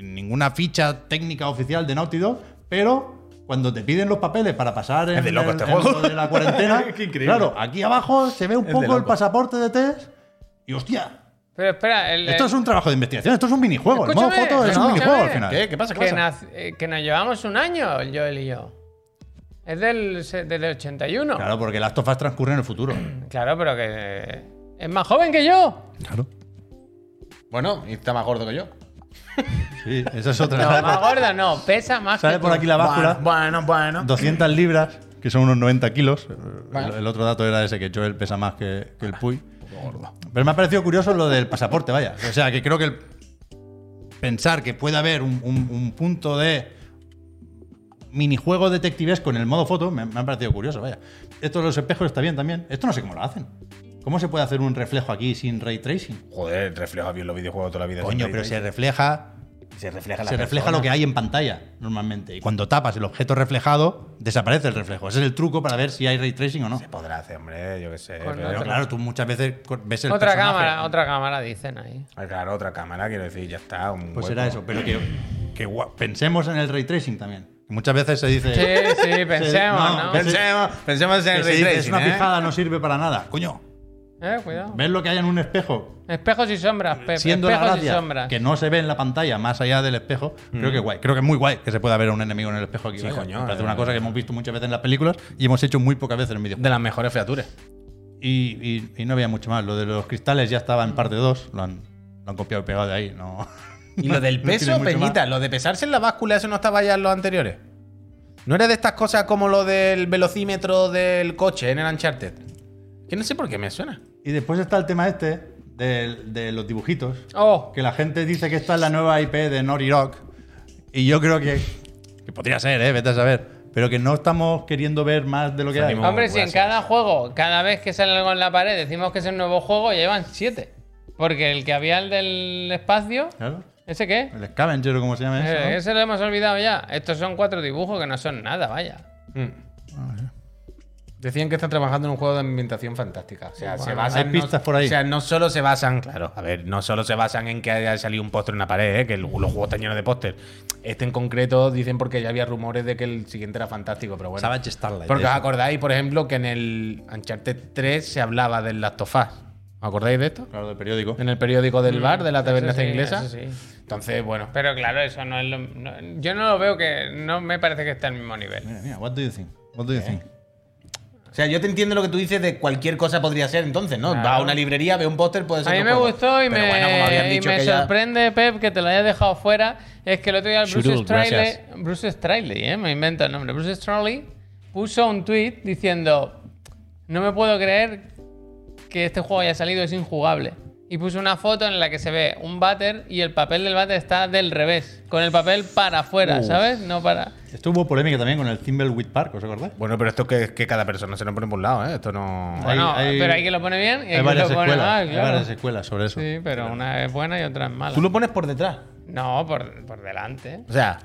ninguna ficha técnica oficial de Naughty Dog, pero cuando te piden los papeles para pasar en, Es de loco el- este en juego. lo de la cuarentena, Qué increíble. claro, aquí abajo se ve un Es poco el pasaporte de test y hostia, Pero espera, el, esto el- es un trabajo de investigación, esto es un minijuego. El modo foto es un minijuego al final. ¿Qué? ¿Qué pasa? ¿Qué que, pasa? nac- eh, que nos llevamos un año, el Joel y yo. Es del, del 81. Claro, porque Last of Us transcurre en el futuro. Claro, pero que. Es más joven que yo. Claro. Bueno, y está más gordo que yo. Sí, esa es otra. No, más gorda no, pesa más Sale que por tú. aquí la báscula. Bueno, bueno. 200 libras, que son unos 90 kilos. El, Bueno. el otro dato era ese, que Joel pesa más que, que el Puy. Pero me ha parecido curioso lo del pasaporte, vaya. O sea, que creo que el pensar que puede haber un, un- un punto de minijuego detectivesco en el modo foto me, me ha parecido curioso, vaya. Esto de los espejos está bien también. Esto no sé cómo lo hacen. ¿Cómo se puede hacer un reflejo aquí sin ray tracing? Joder, refleja bien los videojuegos toda la vida. Coño, pero se refleja se refleja la se refleja lo que hay en pantalla normalmente. Y cuando tapas el objeto reflejado, desaparece el reflejo. Ese es el truco para ver si hay ray tracing o no. Se podrá hacer, hombre, yo qué sé. Pero- claro, tú muchas veces ves el Otra personaje- cámara, otra cámara dicen ahí. Ah, Claro, otra cámara, quiero decir, ya está. Un Pues era eso, pero que, que pensemos en el ray tracing también. Muchas veces se dice. Sí, sí, pensemos, no, ¿no? que- Pensemos, pensemos en el se ray dice, es tracing, una ¿eh? fijada, no sirve para nada. Coño, Eh, cuidado. ves lo que hay en un espejo, Espejos y sombras, Pep. siendo la Espejos y gracia sombras. que no se ve en la pantalla más allá del espejo, creo que guay. Creo que es muy guay que se pueda ver a un enemigo en el espejo aquí. Sí, vaya. coño, Me parece eh. una cosa que hemos visto muchas veces en las películas y hemos hecho muy pocas veces en vídeos. De las mejores featuras. Y, y- y no había mucho más. Lo de los cristales ya estaba en parte 2. Lo han, lo han copiado y pegado de ahí. No. Y lo del No peso, mucho Peñita, más. lo de pesarse en la báscula, eso no estaba ya en los anteriores. ¿No era de estas cosas como lo del velocímetro del coche en el Uncharted? Que no sé por qué me suena. Y después está el tema este de, de los dibujitos. Oh, Que la gente dice que esta es la nueva IP de Naughty Dog. Y yo creo que, que podría ser, ¿eh? Vete a saber. Pero que no estamos queriendo ver más de lo que hay. Hombre, si en cada juego, cada vez que sale algo en la pared, decimos que es un nuevo juego, ya llevan siete. Porque el que había el del espacio, Claro. ¿ese qué? El Scavenger o como se llama eso. Eh, ¿no? ese lo hemos olvidado ya. Estos son cuatro dibujos que no son nada, vaya. Decían que están trabajando en un juego de ambientación fantástica. O sea, se basan. hay pistas por ahí. O sea, no solo se basan. Claro, a ver, no solo se basan en que haya salido un póster en la pared, ¿eh? que el- los juegos están llenos de póster. Este en concreto dicen porque ya había rumores de que el siguiente era fantástico, pero bueno. Savage Starlight. Porque os acordáis, por ejemplo, que en el Uncharted 3 se hablaba del Last of Us. ¿Os acordáis de esto? Claro, del periódico. En el periódico del bar de la taberna sí, inglesa. eso sí. Entonces, bueno. Pero claro, eso no es lo. no- yo no lo veo que. No me parece que esté al mismo nivel. Mira, mira, what do you think? What do you think? O sea, yo te entiendo lo que tú dices de cualquier cosa podría ser entonces, ¿no? Claro. Va a una librería, ve un póster, puede A ser. mí un me gustó y Pero me, bueno, y me sorprende, Pep, que te lo hayas dejado fuera. Es que el otro día el Bruce Straley. Bruce Straley, ¿eh? me invento el nombre, Bruce Straley puso un tweet diciendo: No me puedo creer que este juego haya salido, es injugable. Y puso una foto en la que se ve un váter y el papel del váter está del revés, con el papel para afuera, Uf. ¿sabes? No para. Esto hubo polémica también con el Thimbleweed Park, ¿os acordáis? Bueno, pero esto es que, que cada persona se lo pone por un lado, ¿eh? Esto no. Bueno, hay- pero hay quien lo pone bien y hay, varias lo pone escuelas. mal, Hay varias escuelas sobre eso. Sí, pero una es buena y otra es mala. Tú lo pones por detrás. No, por, por delante. O sea,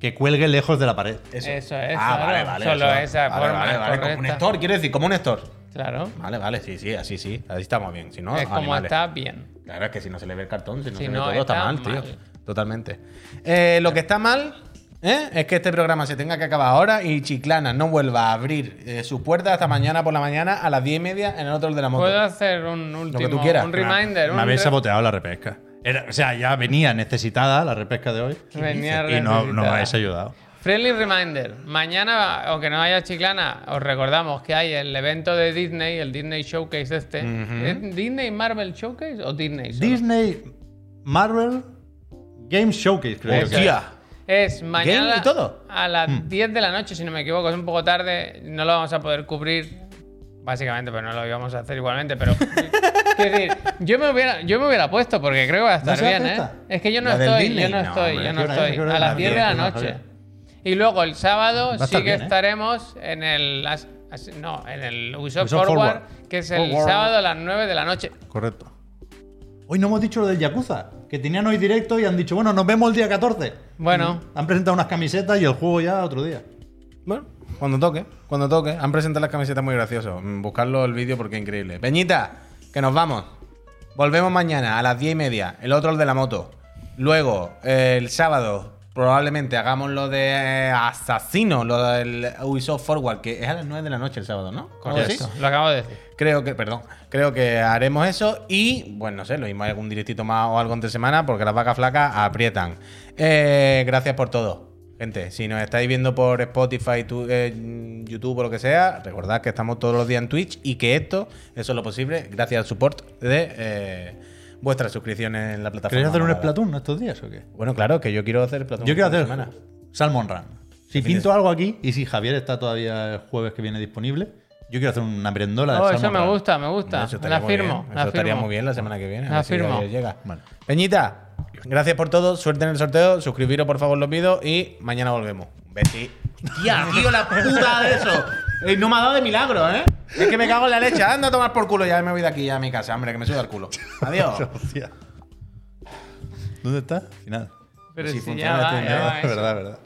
Que cuelgue lejos de la pared. eso. Eso es, Ah, claro. vale, vale. Solo eso. esa vale, forma Vale, vale. Como un correcta. store, quiero decir, como un store. Claro. Vale, vale, sí, sí, así sí. Así estamos bien. Si no, es como animales. está bien. Claro, es que si no se le ve el cartón, si no Si se ve no, todo, está, está mal, mal. tío. Totalmente. Eh, lo que está mal ¿eh? es que este programa se tenga que acabar ahora y Chiclana no vuelva a abrir eh, sus puertas hasta mañana por la mañana a las 10 y media en el otro de la moto. Puedo hacer un último, tú quieras. un reminder. Me un habéis re- saboteado la repesca. Era- o sea, ya venía necesitada la repesca de hoy. Venía y no, no me necesitada. habéis ayudado. Friendly reminder. Mañana, aunque no haya chiclana, os recordamos que hay el evento de Disney, el Disney Showcase este. ¿Es Disney Marvel Showcase o Disney? solo? Disney Marvel Game Showcase, creo Eso que es. Es mañana ¿Game y todo? a las Hmm. 10 de la noche, si no me equivoco. Es un poco tarde, no lo vamos a poder cubrir. Básicamente, pero no lo íbamos a hacer igualmente. Pero quiero decir, yo me hubiera, yo me hubiera puesto porque creo que va a estar bien, ¿eh? Es que yo no ¿La del estoy, Disney? yo no No, estoy, hombre, yo ¿qué no hora estoy. ¿Qué hora A las Las 10 de 10, la no, noche. Y luego el sábado sí que bien, ¿eh? estaremos en el as- as- no, en el Ubisoft, Ubisoft Forward, Forward. que es el Forward. sábado a las 9 de la noche. Correcto. Hoy no hemos dicho lo del Yakuza, que tenían hoy directo y han dicho, bueno, nos vemos el día 14. Bueno, Han presentado unas camisetas y el juego ya otro día. Bueno, cuando toque. cuando toque. Han presentado las camisetas muy graciosos. Mm, Buscarlo el vídeo porque es increíble. Peñita, que nos vamos. Volvemos mañana a las 10 y media. El otro, el de la moto. Luego, eh, el sábado, probablemente hagamos lo de eh, Asesino, lo del Ubisoft Forward, que es a las 9 de la noche el sábado, ¿no? Correcto, lo acabo de decir. Creo que, perdón, creo que haremos eso y, bueno, no sé, lo mismo hay algún directito más o algo entre semana porque las vacas flacas aprietan. Eh, gracias por todo. Gente, si nos estáis viendo por Spotify, tu- eh, YouTube o lo que sea, recordad que estamos todos los días en Twitch y que esto, eso es lo posible, gracias al support de eh, vuestras suscripciones en la plataforma. ¿Queréis hacer un. Splatoon estos días o qué? Bueno, claro, que yo quiero hacer Splatoon Yo quiero hacer semana. Salmon Run. Si pinto algo aquí y si Javier está todavía el jueves que viene disponible, yo quiero hacer una merendola de Oh, eso me gusta, me gusta. Eso estaría La firmo. bien. la Eso estaría firmo. muy bien la semana que viene. La si firmo. Llega. Peñita, gracias por todo. Suerte en el sorteo. Suscribiros, por favor, los vídeos y mañana volvemos. Besi. Tía, tío, la puta de eso. Eh, No me ha dado de milagro, ¿eh? Es que me cago en la leche. Anda a tomar por culo. Ya me voy de aquí ya a mi casa, hombre, que me suda el culo. Adiós. ¿Dónde está? Final. Pero Si si, funciona ya va, ya video, va verdad, verdad.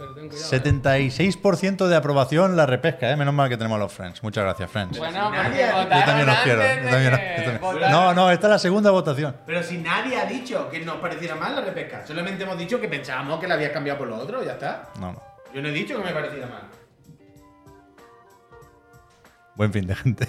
Pero ten cuidado, 76% de aprobación la repesca, ¿eh? Menos mal que tenemos a los Friends. Muchas gracias, Friends. ¿eh? Bueno, Nadie- yo también los quiero. yo también- yo también. No, no, esta es la segunda votación. Pero si nadie ha dicho que nos pareciera mal la repesca. Solamente hemos dicho que pensábamos que la habías cambiado por lo otro. Ya está. No, no. Yo no he dicho que me pareciera mal. Buen fin de gente.